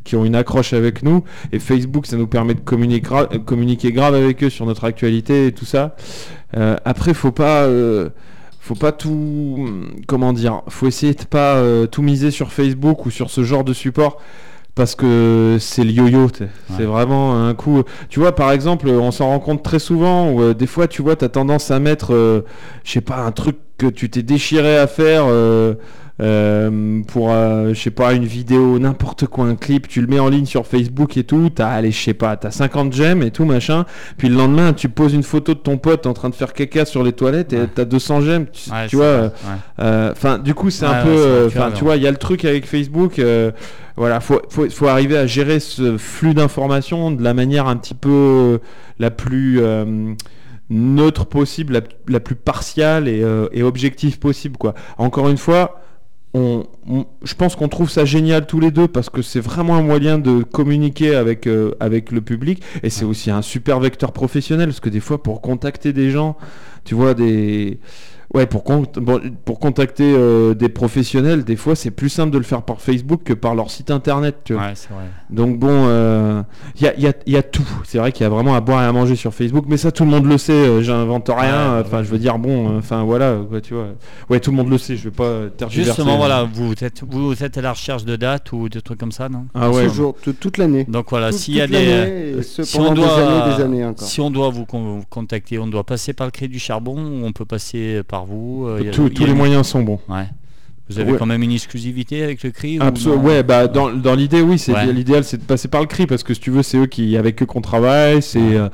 qui ont une accroche avec nous et Facebook ça nous permet de communiquer gra- communiquer grave avec eux sur notre actualité et tout ça. Après faut pas faut pas tout comment dire, faut essayer de pas euh, tout miser sur Facebook ou sur ce genre de support parce que c'est le yo-yo, c'est vraiment un coup. Tu vois, par exemple, on s'en rend compte très souvent où euh, des fois, tu vois, t'as tendance à mettre, euh, je sais pas, un truc que tu t'es déchiré à faire euh, euh, pour, euh, je sais pas, une vidéo, n'importe quoi, un clip, tu le mets en ligne sur Facebook et tout, t'as, allez, je sais pas, t'as 50 j'aime et tout, machin, puis le lendemain, tu poses une photo de ton pote en train de faire caca sur les toilettes et Ouais. t'as 200 j'aime, tu, Ouais, tu vois. Ouais. Enfin, du coup, c'est un peu. Enfin, tu vois, il y a le truc avec Facebook. voilà, faut, faut, faut arriver à gérer ce flux d'informations de la manière un petit peu la plus neutre possible, la, la plus partiale et, euh, et objective possible, quoi. Encore une fois. On, on- je pense qu'on trouve ça génial tous les deux parce que c'est vraiment un moyen de communiquer avec, euh, avec le public et c'est aussi un super vecteur professionnel parce que des fois pour contacter des gens, tu vois, des, Ouais, pour, con- bon, pour contacter euh, des professionnels, des fois c'est plus simple de le faire par Facebook que par leur site internet. Tu vois. Ouais, c'est vrai. Donc bon, euh, il y, a, y a- y a tout. C'est vrai qu'il y a vraiment à boire et à manger sur Facebook, mais ça tout le monde le sait. euh, J'invente rien. Ouais, Enfin, ouais. je veux dire bon. euh, Enfin voilà, quoi, tu vois. Ouais, tout le monde le sait. Je vais pas tergiverser. Justement, voilà, vous êtes, vous êtes à la recherche de dates ou de trucs comme ça, non? Ah ouais. Toujours, toute l'année. Donc voilà, s'il y a des. si on doit, des années, des années encore. si on doit vous con- contacter, on doit passer par le cri du charbon ou on peut passer par vous. euh, il y a- Tous- a les une- moyens sont bons. Ouais. Vous avez Ouais. quand même une exclusivité avec le cri ou Absol- non ouais, bah dans, dans l'idée, oui, c'est Ouais. l'idéal, c'est de passer par le cri parce que si tu veux, c'est eux qui avec eux qu'on travaille, c'est Ouais. euh,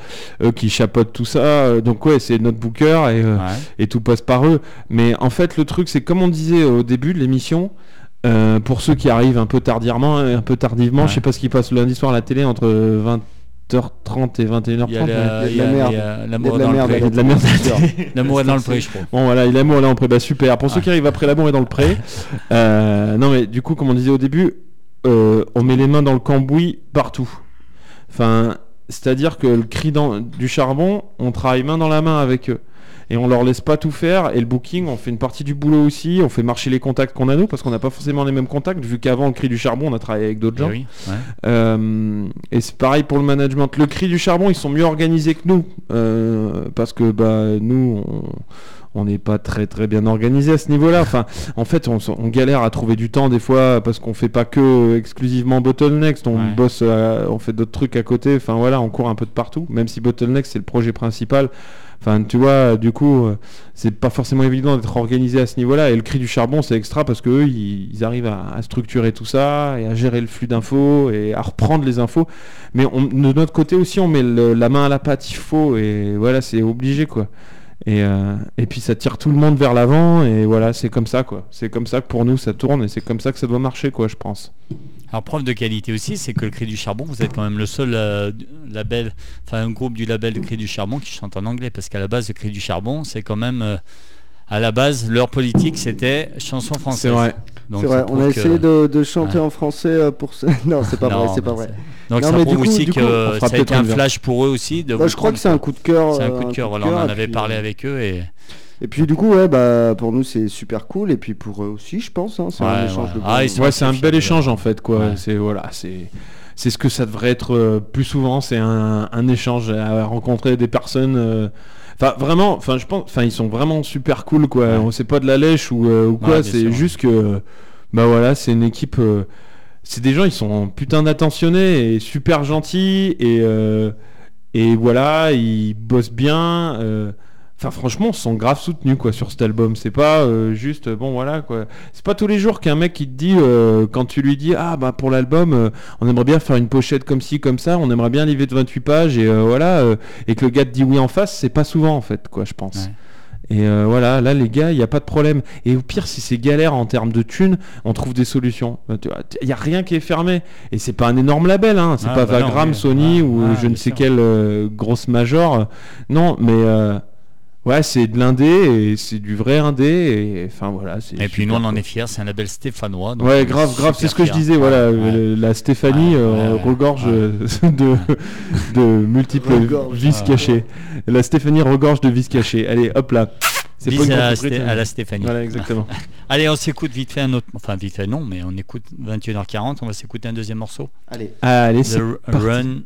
eux qui chapeautent tout ça. euh, donc ouais, c'est notre booker et, euh, et tout passe par eux. Mais en fait, le truc, c'est comme on disait au début de l'émission. euh, pour ceux qui arrivent un peu tardivement, un peu tardivement, je sais pas ce qui passe le lundi soir à la télé entre 20h30 et 21h30. Il y a, mais- la- il y a de la merde. il y a l'amour de la dans le merde pré. Il y a de la merde. L'amour est dans le pré, je crois. Bon voilà, il amour là en pré, bah super. Pour ceux Ouais. qui arrivent après l'amour et dans le pré. Euh, non mais du coup, comme on disait au début, euh, on met les mains dans le cambouis partout. Enfin, c'est-à-dire que le cri dans- du charbon, on travaille main dans la main avec eux. Et on leur laisse pas tout faire. Et le booking, on fait une partie du boulot aussi. On fait marcher les contacts qu'on a nous, parce qu'on n'a pas forcément les mêmes contacts, vu qu'avant le cri du charbon, on a travaillé avec d'autres Eh gens. oui, ouais. Euh, et c'est pareil pour le management. Le cri du charbon, ils sont mieux organisés que nous. euh, parce que bah, nous, on- on n'est pas très très bien organisé à ce niveau-là. Enfin, en fait, on, galère à trouver du temps des fois parce qu'on fait pas que exclusivement Bottlenext. On Ouais. bosse, on fait d'autres trucs à côté. Enfin voilà, on court un peu de partout. Même si Bottlenext c'est le projet principal. Enfin, tu vois, du coup, euh, c'est pas forcément évident d'être organisé à ce niveau-là. Et le cri du charbon, c'est extra parce que eux, ils, arrivent à, structurer tout ça et à gérer le flux d'infos et à reprendre les infos. Mais de notre côté aussi, on met la main à la pâte, il faut. Et voilà, c'est obligé, quoi. Euh, et puis ça tire tout le monde vers l'avant et voilà c'est comme ça quoi c'est comme ça que pour nous ça tourne et c'est comme ça que ça doit marcher quoi je pense Alors preuve de qualité aussi, c'est que le Cri du Charbon, vous êtes quand même le seul euh, du- label, enfin un groupe du label de Cri du Charbon qui chante en anglais, parce qu'à la base le Cri du Charbon, c'est quand même, euh, à la base, leur politique c'était chanson française. c'est vrai Donc, vrai, on a que- essayé de, de chanter Ouais. en français euh, pour ça. Non, c'est pas vrai, c'est pas vrai. Donc Non, ça prouve du coup- aussi du coup, que ça a peut-être été un flash pour eux aussi. De Bah, je crois prendre, que c'est un coup de cœur. c'est un coup de cœur. Voilà, on en avait puis, parlé avec eux et Et puis du coup, ouais, bah pour nous c'est super cool et puis pour eux aussi, je pense. Hein, c'est Ouais, un échange ouais. de. Ah, ouais c'est un bel échange en fait quoi c'est voilà c'est c'est ce que ça devrait être euh, plus souvent c'est un, un échange à rencontrer des personnes euh, Enfin, vraiment, enfin, je pense, enfin, ils sont vraiment super cool, quoi. Ouais. On sait pas de la lèche ou, euh, ou quoi. Ouais, c'est juste que, bah voilà, c'est une équipe. euh, c'est des gens, ils sont putain d'attentionnés et super gentils et euh, et voilà, ils bossent bien. Enfin, franchement, ils sont grave soutenus quoi sur cet album. C'est pas euh, juste bon voilà quoi. C'est pas tous les jours qu'un mec qui te dit euh, quand tu lui dis ah bah pour l'album euh, on aimerait bien faire une pochette comme ci comme ça, on aimerait bien livrer de 28 pages et voilà et que le gars te dit oui en face, c'est pas souvent en fait quoi je pense. Ouais. Et euh, voilà, là les gars, il n'y a pas de problème. Et au pire, si c'est galère en termes de thunes, on trouve des solutions. Il n'y a rien qui est fermé. Et c'est pas un énorme label, hein. c'est Ah, pas bah non, Vagram. Sony Ah, ou ah, je ne sais sûr. quelle euh, grosse major. Non, mais euh, ouais, c'est de l'indé et c'est du vrai indé. Et enfin voilà. c'est Et puis nous on en est fiers, c'est un label stéphanois. donc Ouais, grave, grave, c'est ce que je disais, voilà, ouais. euh, la Stéphanie Ouais, euh, regorge Ouais. euh, de, de multiples Regorge. vices Ouais. cachés. La Stéphanie regorge de vices cachés. Allez, hop là. C'est Bise une à, la Sté- hein. à la Stéphanie. Voilà, exactement. Allez, on s'écoute vite fait un autre. Enfin, vite fait, non, mais on écoute 21h40. On va s'écouter un deuxième morceau. Allez. Allez, c'est. Run.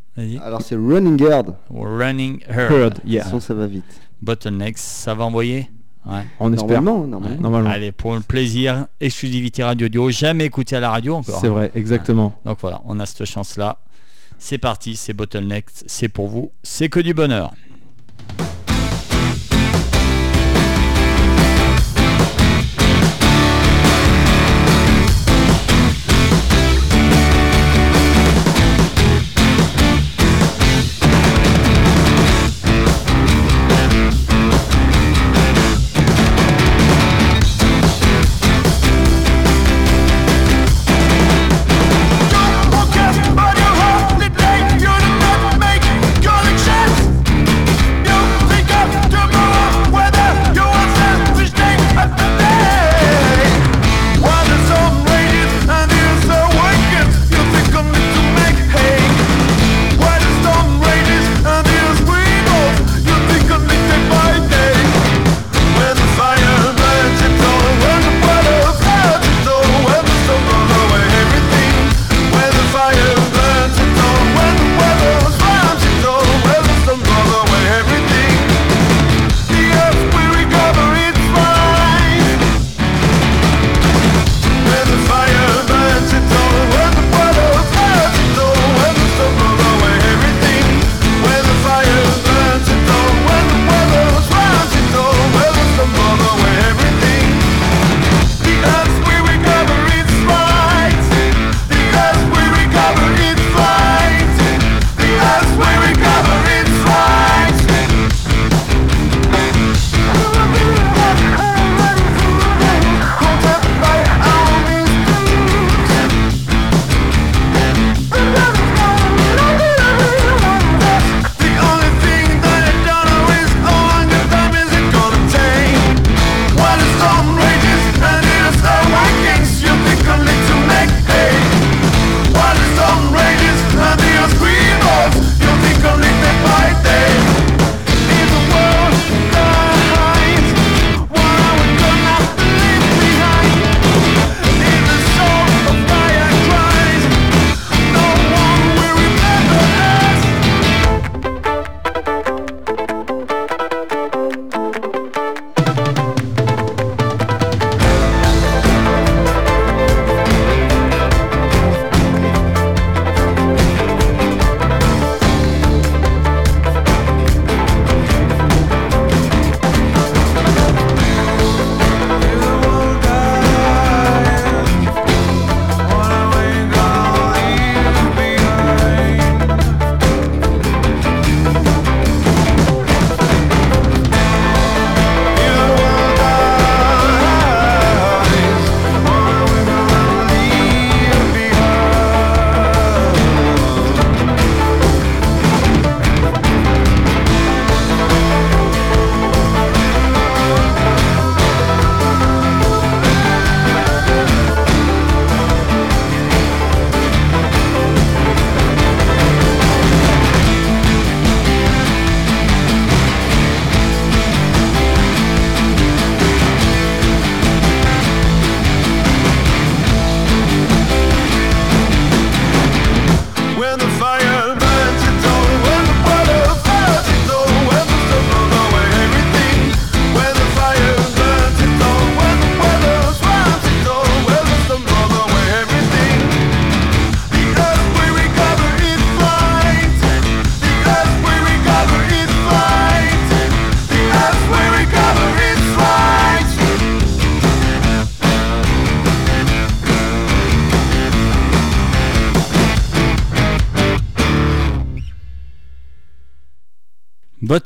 Alors c'est Running Guard. Running Herd. Heard, De yeah. toute façon, ça va vite. Bottlenecks, ça va envoyer Ouais. On espère. Normalement, normalement. Normalement. Allez, pour le plaisir, exclusivité radio audio, jamais écouté à la radio encore. C'est vrai, exactement. Donc voilà, on a cette chance-là. C'est parti, c'est Bottleneck, c'est pour vous, c'est que du bonheur.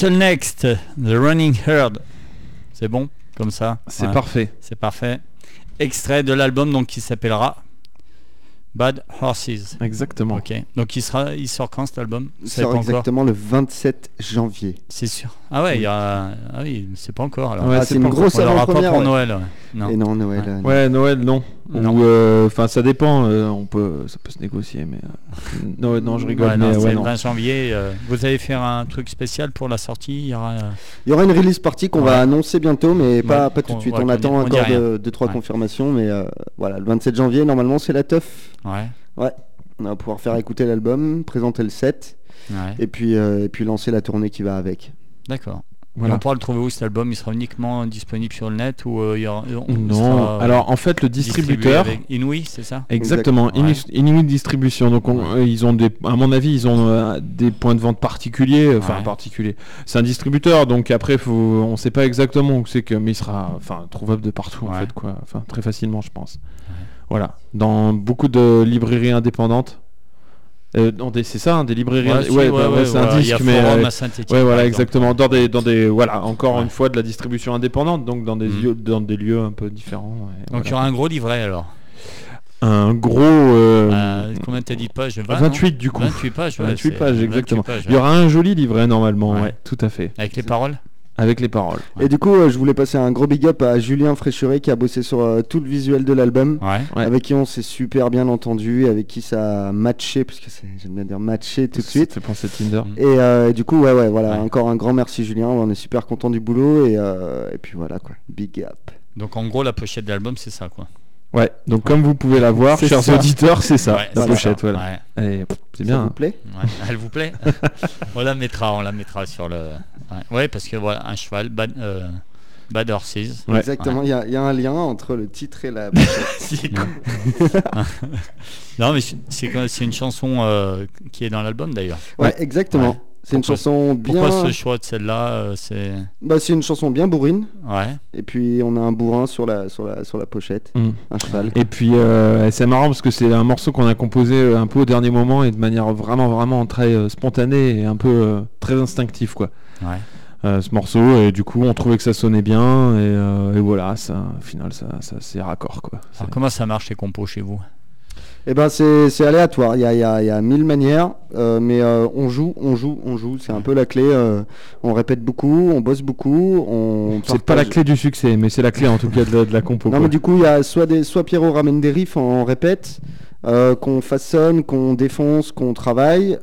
Bottle Next, The Running Herd. C'est bon, comme ça C'est Ouais, parfait. C'est parfait. Extrait de l'album donc qui s'appellera Bad Horses. Exactement. Ok. Donc il sera, il sort quand cet album? Il sort encore exactement le 27 janvier. C'est sûr. Ah ouais, il y a, ah oui, c'est pas encore alors. Ouais, Ah, c'est une pas grosse avant-première. pour ouais. Noël. ouais. Non. Et non, Noël. Ouais. euh, non. Ouais, Noël, non. Euh, Enfin, ça dépend. euh, on peut, ça peut se négocier, mais euh, non, non, je rigole. Ouais, mais c'est ouais, le non. 20 janvier. euh, vous allez faire un truc spécial pour la sortie Il y aura. euh, Il y aura une release party qu'on Ouais. va annoncer bientôt, mais pas, Ouais, pas tout de suite. ouais, on attend on encore deux, deux, trois Ouais. confirmations, mais euh, voilà, le 27 janvier, normalement, c'est la teuf. Ouais. On va pouvoir faire écouter l'album, présenter le set, Ouais. et puis, euh, et puis lancer la tournée qui va avec. D'accord. Voilà. On pourra le trouver où cet album? Il sera uniquement disponible sur le net ou euh, il y aura, on Non. sera, euh, Alors, en fait, le distributeur. Inouï, c'est ça? Exactement. Inuit- Inuit Distribution. Donc, on- Ouais. euh, ils ont des, à mon avis, ils ont euh, des points de vente particuliers. Enfin, Ouais. particuliers. C'est un distributeur, donc après, faut, on sait pas exactement où c'est que, mais il sera, enfin, trouvable de partout en Ouais. fait, quoi. Enfin, très facilement, je pense. Voilà, dans beaucoup de librairies indépendantes. Euh, c'est ça, hein, des librairies. Ouais, bah, ouais, c'est un disque, mais euh, Ouais, voilà, exactement. Dans des, dans des, voilà, encore une fois de la distribution indépendante, donc dans des Mm. lieux, dans des lieux un peu différents. Donc il y aura un gros livret alors. un gros. euh, Euh, combien t'as dit de pages? 20, non? 28 du coup. 28 pages. ouais, 28 c'est- pages, 28 exactement. pages, Il y aura un joli livret normalement, ouais, tout à fait. Avec les paroles? Avec les paroles. Ouais. Et du coup, euh, je voulais passer un gros big up à Julien Fréchuré qui a bossé sur euh, tout le visuel de l'album. Ouais. Ouais. Avec qui on s'est super bien entendu, avec qui ça a matché, parce que c'est- j'aime bien dire matché tout de suite. Ça fait penser Tinder. Et euh, du coup, ouais, ouais, voilà, Ouais. encore un grand merci Julien, on est super content du boulot et, euh, et puis voilà quoi, big up. Donc en gros la pochette de l'album c'est ça quoi. Ouais, donc comme vous pouvez la voir, chers ça. auditeurs, c'est ça, Ouais, la c'est pochette, ça. voilà. Ouais. Allez, pff, c'est Ça bien. vous hein. plaît Ouais, Elle vous plaît On la mettra, on la mettra sur le. Ouais, Ouais, parce que voilà, un cheval, Bad, euh, bad Horses. Ouais. Exactement, il y, a- il y a un lien entre le titre et la. non, mais c'est- c'est quand- c'est une chanson euh, qui est dans l'album d'ailleurs. ouais, exactement. C'est une chanson bien. Pourquoi ce choix de celle-là euh, C'est. Bah, c'est une chanson bien bourrine. Ouais. Et puis on a un bourrin sur la sur la sur la pochette, Mm. un cheval. Et puis euh, c'est marrant parce que c'est un morceau qu'on a composé euh, un peu au dernier moment et de manière vraiment vraiment très euh, spontanée et un peu euh, très instinctif quoi. Ouais. Euh, ce morceau et du coup on trouvait que ça sonnait bien et, euh, et voilà ça au final ça, ça c'est raccord quoi. Alors, comment ça marche les compos chez vous? Et ben c'est aléatoire. Il y a, y, a, il y a mille manières, euh, mais euh, on joue, on joue, on joue. C'est un peu la clé. euh, on répète beaucoup, on bosse beaucoup. On C'est pas la clé du succès mais c'est la clé en tout cas de la, de la compo. Non quoi. mais du coup il y a soit des soit Pierrot ramène des riffs en, en répète, qu'on façonne, qu'on défonce, qu'on travaille,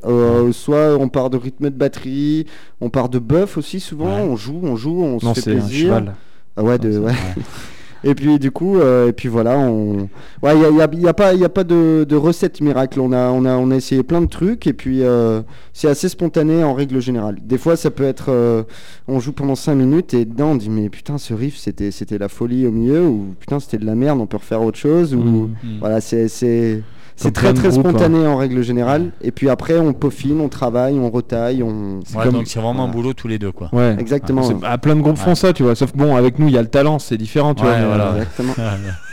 soit on part de rythme de batterie, on part de buff aussi souvent. Ouais. On joue, on joue, on non se fait c'est un plaisir. cheval. Ah ouais, de, ouais. Et puis du coup, euh, et puis voilà, on, ouais, il y a, y a- y a pas, il y a pas de, de recette miracle. On a, on a, on a essayé plein de trucs et puis euh, c'est assez spontané en règle générale. Des fois, ça peut être, euh, on joue pendant 5 minutes et dedans on dit mais putain ce riff c'était, c'était la folie au milieu ou putain c'était de la merde, on peut refaire autre chose ou Mm. Hmm. voilà, c'est, c'est, c'est très très groupes, hein. spontané en règle générale. Et puis après, on peaufine, on travaille, on retaille, on. Ouais, comme- donc c'est vraiment un boulot tous les deux quoi. Ouais. Exactement. C'est- ah, plein de groupes Ouais. font ça, tu vois. Sauf que bon, avec nous, il y a le talent, c'est différent, tu Ouais, vois. voilà. Exactement.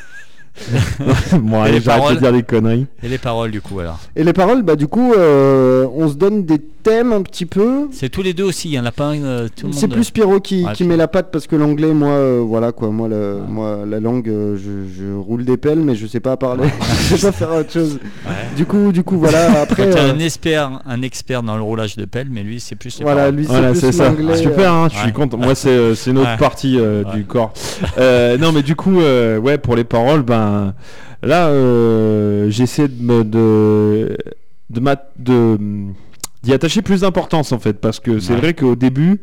bon, allez, j'arrête de dire des conneries. Et les paroles du coup alors Et les paroles, bah du coup, euh, on se donne des thèmes un petit peu. C'est tous les deux aussi, il y en a pas un. euh, tout le C'est plus Pierrot qui, Ouais, qui met la patte parce que l'anglais, moi, euh, voilà quoi, moi, le, Ouais. moi la langue, euh, je, je roule des pelles, mais je sais pas parler, je sais pas faire autre chose. Ouais. Du coup, du coup, voilà. Après, euh, un expert, un expert dans le roulage de pelle, mais lui c'est plus les voilà, paroles. lui, c'est Voilà, plus c'est ça. l'anglais. Super, hein, je Ouais. suis content. Moi, c'est euh, c'est une autre Ouais. partie euh, Ouais. du corps. Euh, non, mais du coup, euh, ouais, pour les paroles, ben là, euh, j'essaie de me- de de ma- de d'y attacher plus d'importance en fait, parce que c'est Ouais. vrai qu'au début,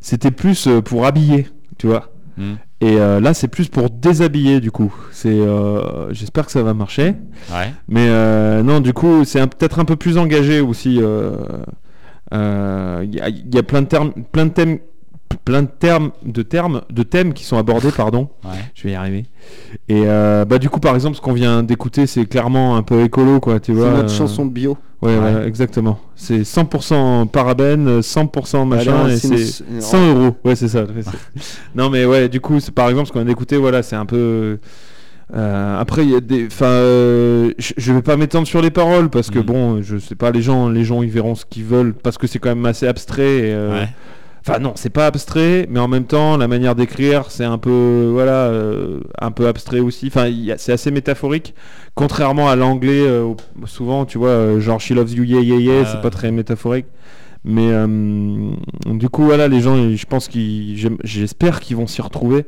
c'était plus euh, pour habiller, tu vois. Hmm. Et euh, là, c'est plus pour déshabiller du coup. C'est, euh, j'espère que ça va marcher. Ouais. Mais euh, non, du coup, c'est peut-être un peu plus engagé aussi. euh, euh, Il y, y a plein de termes, plein de thèmes, plein de termes, de termes, de thèmes qui sont abordés, pardon. Ouais. Je vais y arriver. Et euh, bah du coup, par exemple, ce qu'on vient d'écouter, c'est clairement un peu écolo, quoi. Tu C'est vois. notre euh, chanson bio. Ouais, Ouais. voilà, exactement. C'est 100% parabène, 100% machin, Alors, et c'est une- c'est une- 100 euros. Ouais, c'est ça. ouais, c'est- non, mais ouais, du coup, c'est- par exemple, ce qu'on vient d'écouter, voilà, c'est un peu. euh, après, il y a des. Enfin, euh, je vais pas m'étendre sur les paroles parce que Mm. bon, je sais pas, les gens, les gens, ils verront ce qu'ils veulent parce que c'est quand même assez abstrait. et, euh, Ouais. Enfin non, c'est pas abstrait, mais en même temps, la manière d'écrire, c'est un peu, voilà, euh, un peu abstrait aussi. Enfin, c'est assez métaphorique, contrairement à l'anglais. euh, souvent, tu vois, euh, genre She loves you, yeah, yeah, yeah, c'est pas très métaphorique. Mais du coup, voilà, les gens, je pense qu'ils, j'espère qu'ils vont s'y retrouver.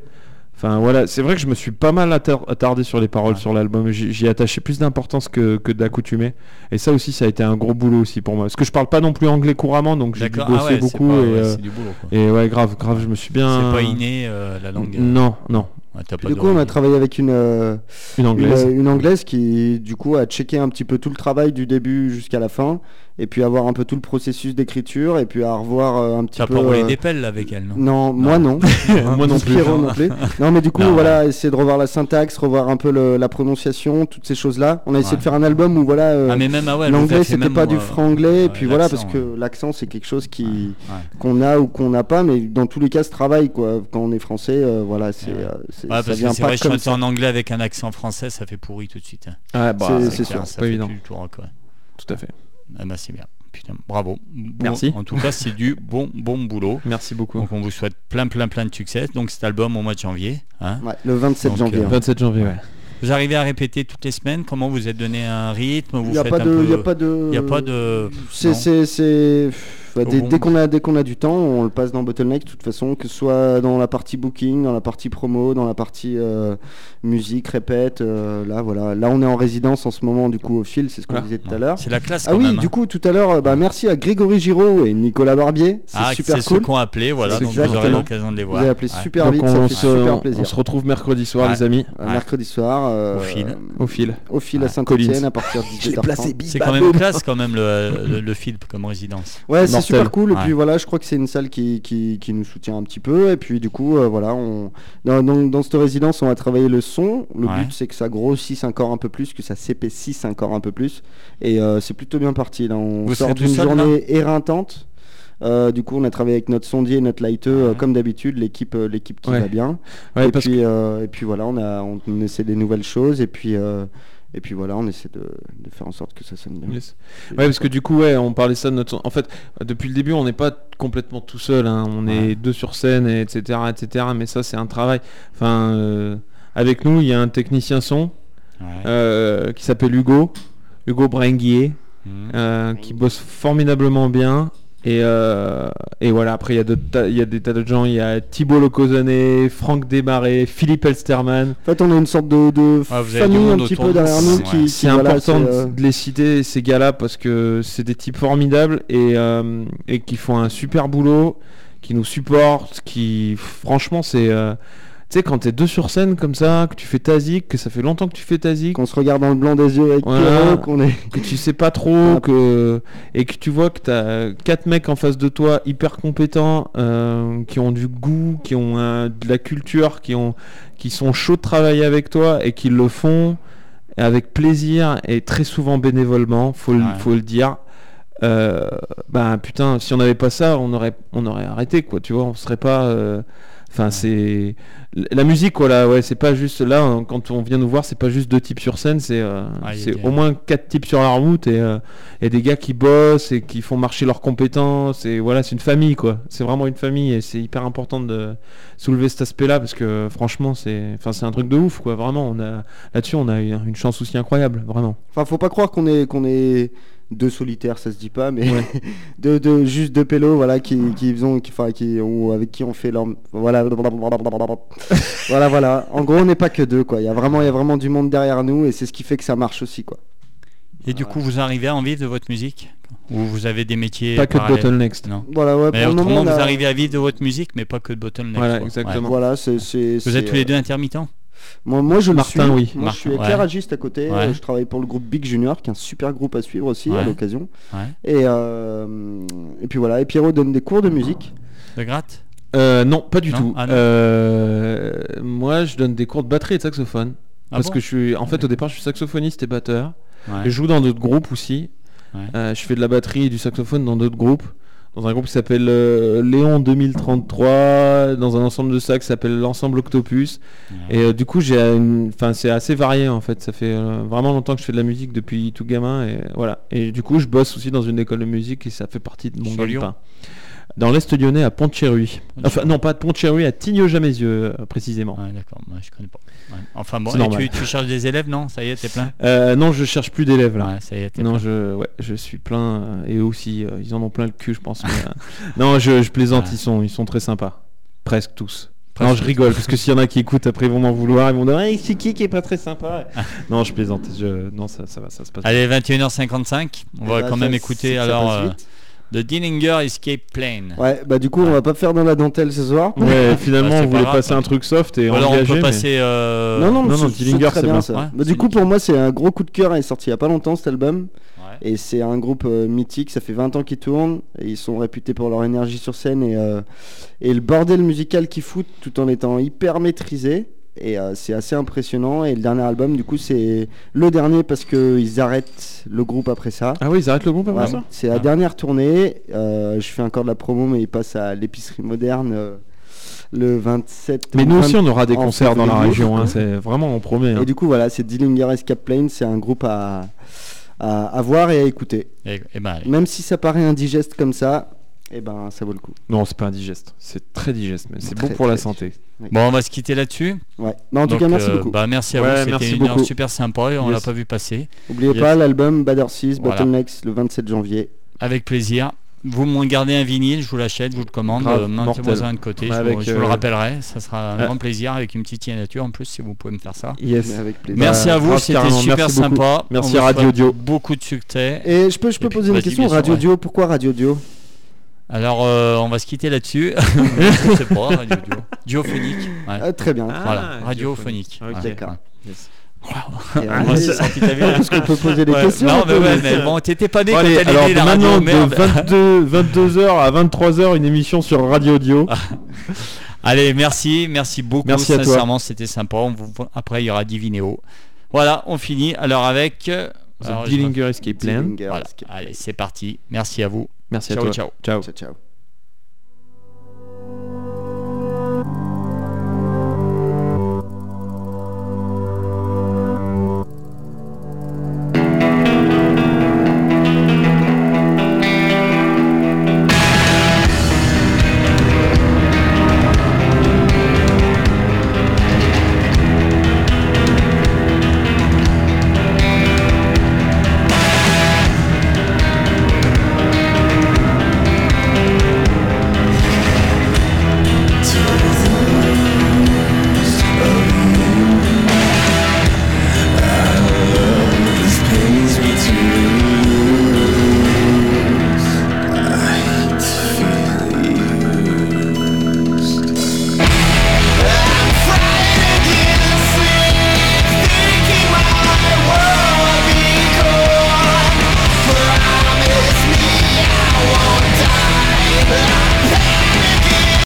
Enfin voilà, c'est vrai que je me suis pas mal attar- attardé sur les paroles Ouais. sur l'album. J'y j'y ai attaché plus d'importance que, que d'accoutumé. Et ça aussi, ça a été un gros boulot aussi pour moi. Parce que je parle pas non plus anglais couramment, donc j'ai dû bosser Ah ouais, c'est beaucoup. pas- et, ouais, euh, c'est du boulot. quoi. et ouais, grave, grave, je me suis bien. C'est pas inné euh, la langue. Non, non, Ouais, pas Du coup, on a travaillé avec une, euh, anglaise. euh, une anglaise qui, du coup, a checké un petit peu tout le travail du début jusqu'à la fin, et puis avoir un peu tout le processus d'écriture, et puis à revoir euh, un petit T'as peu. pas roulé euh, des pelles avec elle, non? Non, moi non. Moi non plus. Pierrot non plus. Non, mais du coup, Non, voilà, essayer de revoir la syntaxe, revoir un peu le- la prononciation, toutes ces choses-là. On a essayé Ouais. de faire un album où, voilà, euh, Ah mais même ah ouais, l'anglais c'était même, pas du euh, franglais, et puis voilà, parce que l'accent c'est quelque chose qui ouais. qu'on a ou qu'on n'a pas, mais dans tous les cas, ce travail, quoi. Quand on est français, euh, voilà, c'est, Ouais. euh, c'est- Ouais, ça parce que vient c'est pas vrai, comme ça. en anglais avec un accent français, ça fait pourri tout de suite. hein. Ah, bah, c'est- sûr, c'est ça pas fait évident. plus du tout rock, ouais. Tout à fait. Ah bah c'est bien. Putain, bravo. Bon- Merci. En tout cas, c'est du bon bon boulot. Merci beaucoup. Donc on vous souhaite plein plein plein de succès. Donc cet album au mois de janvier. hein. Ouais, le 27 Donc, janvier. euh, hein. 27 janvier, ouais. Vous arrivez à répéter toutes les semaines? Comment vous êtes donné un rythme? Vous Il n'y a, faites pas un de- peu- y a pas de. y a pas de- C'est, non. c'est, c'est- bah, dès, qu'on a, dès qu'on a du temps, on le passe dans Bottleneck de toute façon, que ce soit dans la partie booking, dans la partie promo, dans la partie euh, musique, répète. euh, là, voilà. Là, on est en résidence en ce moment, du coup, au fil, c'est ce qu'on Ah, disait tout à l'heure. C'est la classe Ah oui, même. du hein. coup, tout à l'heure, euh, bah, merci à Grégory Giraud et Nicolas Barbier. C'est ah, super c'est ceux cool. qu'on appelé, voilà, donc vous aurez l'occasion de les Vous voir. avez appelé Ouais. super Donc vite, on, ça fait se, super on plaisir. se retrouve mercredi soir, Ouais. les amis, Euh, Ouais. Mercredi soir, euh, Au fil. au fil. au fil à. Saint-Etienne Collins. à partir de 18h30. C'est quand même classe quand même le, le, le film comme résidence. Ouais, c'est Super cool. Et Ouais. puis voilà, je crois que c'est une salle qui, qui, qui nous soutient un petit peu. Et puis du coup, euh, voilà, on, dans, dans, dans cette résidence, on va travailler le son. Le Ouais. but, c'est que ça grossisse encore un peu plus, que ça s'épaississe encore un peu plus. Et euh, c'est plutôt bien parti. Là, on Vous sort d'une journée éreintante. Euh, du coup, on a travaillé avec notre sondier, et notre lighteux, euh, Ouais. comme d'habitude, l'équipe, euh, l'équipe qui Ouais. va bien. Ouais, et puis, euh, et puis voilà, on a, on essaie des nouvelles choses. Et puis, euh, et puis voilà, on essaie de, de faire en sorte que ça sonne bien. Yes. Ouais, parce que du coup, ouais, on parlait ça de notre. En fait, depuis le début, on n'est pas complètement tout seul. hein. On est deux sur scène, et etc., etc. Mais ça, c'est un travail. Enfin, euh, avec nous, il y a un technicien son Ouais. euh, qui s'appelle Hugo, Hugo Brenguier, Mhm. euh, qui bosse formidablement bien. Et, euh, et voilà, après il y, a y des tas de gens, il y a Thibault Locosonné, Franck Desmarais, Philippe Elsterman. En fait, on a une sorte de, de du famille un petit peu de derrière nous Ouais. qui, qui, C'est voilà, important c'est, euh, de les citer, ces gars-là, parce que c'est des types formidables et, euh, et qui font un super boulot, qui nous supportent, qui franchement c'est... tu sais, quand t'es deux sur scène comme ça, que tu fais ta zik, que ça fait longtemps que tu fais ta zik, qu'on se regarde dans le blanc des yeux avec Voilà. Pierrot, qu'on est... que tu sais pas trop, Ah. que et que tu vois que t'as quatre mecs en face de toi hyper compétents, euh, qui ont du goût, qui ont euh, de la culture, qui ont qui sont chauds de travailler avec toi et qui le font avec plaisir et très souvent bénévolement, faut le, Ouais. faut le dire. Euh, bah putain, si on n'avait pas ça, on aurait on aurait arrêté quoi, tu vois, on serait pas. euh, Enfin, c'est la musique, voilà, ouais, c'est pas juste là quand on vient nous voir, c'est pas juste deux types sur scène, c'est euh, Ah, c'est au moins quatre types sur la route et, euh, et des gars qui bossent et qui font marcher leurs compétences et voilà, c'est une famille quoi. C'est vraiment une famille et c'est hyper important de soulever cet aspect-là parce que franchement, c'est, enfin, c'est un truc de ouf quoi. Vraiment, on a là-dessus, on a eu une chance aussi incroyable, vraiment. Enfin, faut pas croire qu'on est, qu'on est deux solitaires, ça se dit pas, mais Ouais. de, de, juste deux pélos, voilà, qui, qui faisons, qui, enfin, qui, ou avec qui on fait leur... Voilà, voilà, voilà. En gros, on n'est pas que deux, quoi. Il y a vraiment, il y a vraiment du monde derrière nous et c'est ce qui fait que ça marche aussi, quoi. Et du coup, vous arrivez à en vivre de votre musique? Ou vous avez des métiers Pas que de parallèles Bottle Next. Non. Voilà, ouais, Mais pour le moment, a- vous arrivez à vivre de votre musique, mais pas que de Bottleneck. Voilà, quoi. exactement. Voilà, Vous êtes tous les euh, deux intermittents? Moi, moi, je le Martin, suis. oui. Moi, Martin, je suis ouais. éclairagiste à côté. Ouais. Je travaille pour le groupe Big Junior, qui est un super groupe à suivre aussi à l'occasion. Ouais. Et, euh, et puis voilà. Et Pierrot donne des cours de musique. De gratte? Euh, non, pas du Non tout. Ah. Euh, moi, je donne des cours de batterie et de saxophone. Ah parce bon? que je suis, en fait, au départ, je suis saxophoniste et batteur. Ouais. Je joue dans d'autres groupes aussi. Ouais. Euh, je fais de la batterie et du saxophone dans d'autres groupes. Dans un groupe qui s'appelle euh, Léon 2033, dans un ensemble de sax qui s'appelle l'ensemble Octopus. Ouais. Et euh, du coup, j'ai, une- enfin, c'est assez varié en fait. Ça fait euh, vraiment longtemps que je fais de la musique depuis tout gamin et voilà. Et du coup, je bosse aussi dans une école de musique et ça fait partie de mon gagne-pain. Dans l'Est lyonnais, à Pont-de-Chéruy. Enfin, non, pas de Pont-de-Chéruy, à Tignes-Jamaisieux, euh, précisément. Ouais, d'accord, moi je connais pas. Ouais. Enfin bon, C'est et normal. tu, tu cherches des élèves, non? Ça y est, t'es plein? Euh, non, je cherche plus d'élèves là. Ouais, ça y est, t'es Non, plein. je, ouais, je suis plein. euh, et eux aussi, euh, ils en ont plein le cul, je pense. mais, non, je, je plaisante, ils, sont, ils sont très sympas. Presque tous. Presque non, je tous. rigole, parce que s'il y en a qui écoutent, après ils vont m'en vouloir, ils vont dire hey, c'est qui qui est pas très sympa? Non, je plaisante. Je... Non, ça, ça va, ça se passe. Allez, 21h55, on va Bah, quand même écouter alors euh. The Dillinger Escape Plane. Ouais, bah du coup, on va pas faire dans la dentelle ce soir. Ouais, finalement, Bah, c'est on pas voulait grave, passer quoi. un truc soft et Ou alors on engagé. peut mais- passer. euh, Non, non, non, mais non, Dillinger, c'est bien ça. Ouais, Bah, c'est du coup, pour moi, c'est un gros coup de cœur. Il est sorti il y a pas longtemps cet album. Ouais. Et c'est un groupe euh, mythique, ça fait 20 ans qu'ils tournent, et ils sont réputés pour leur énergie sur scène et, euh, et le bordel musical qu'ils foutent tout en étant hyper maîtrisé. Et euh, c'est assez impressionnant. Et le dernier album, du coup, c'est le dernier parce qu'ils arrêtent le groupe après ça. Ah oui, ils arrêtent le groupe après Ouais, ça c'est la Ah. dernière tournée. Euh, je fais encore de la promo, mais ils passent à l'épicerie moderne euh, le 27. Mais ou nous 20 aussi, on aura des concerts dans la région. hein, c'est vraiment, on promet. hein. Et du coup, voilà, c'est Dillinger Escape Plane. C'est un groupe à, à, à voir et à écouter. Et, et ben, allez. Même si ça paraît indigeste comme ça, eh ben ça vaut le coup. Non, c'est pas indigeste. C'est très digeste, mais c'est bon pour la santé. Bon, on va se quitter là-dessus. Ouais. Non, en tout Donc, cas, merci euh, beaucoup. Bah, merci à Ouais, vous, merci c'était une heure super sympa et on Yes. l'a pas vu passer. N'oubliez yes. pas l'album Bad Horses Voilà. Bottlenecks le 27 janvier. Avec plaisir. Vous me gardez un vinyle, je vous l'achète, je vous le commande, euh, mettez-moi un de côté, je, Avec, vous, je vous le euh, rappellerai, ça sera un grand plaisir avec une petite signature en plus si vous pouvez me faire ça. Yes. Avec plaisir. Merci Bah, à vous, grave, c'était super merci beaucoup. sympa. Merci On vous Radio Dio. Beaucoup de succès. Et je peux, je peux poser une question Radio ouais. Dio, pourquoi Radio Dio Alors euh, on va se quitter là-dessus. je sais pas, Radio ouais. Ah, Très bien. voilà, Ah, radiophonique. D'accord. Yes. Et, On euh, va se sortir, t'as vu Parce qu'on peut poser des Ouais, questions. Non, mais ouais, mais- bon, t'étais pas né Bon, quand allez, alors la maintenant, radio, merde. de 22, 22h à 23h, une émission sur Radio Dio. Allez, merci, merci beaucoup. Merci à toi. Sincèrement, c'était sympa. On vous... Après, il y aura Divinéo. Voilà, on finit. Alors avec. Alors, The Dillinger Escape Plan. Dillinger Voilà. Escape Allez, c'est parti. Merci à vous. Merci à Ciao, toi. ciao. Ciao. Ciao, ciao.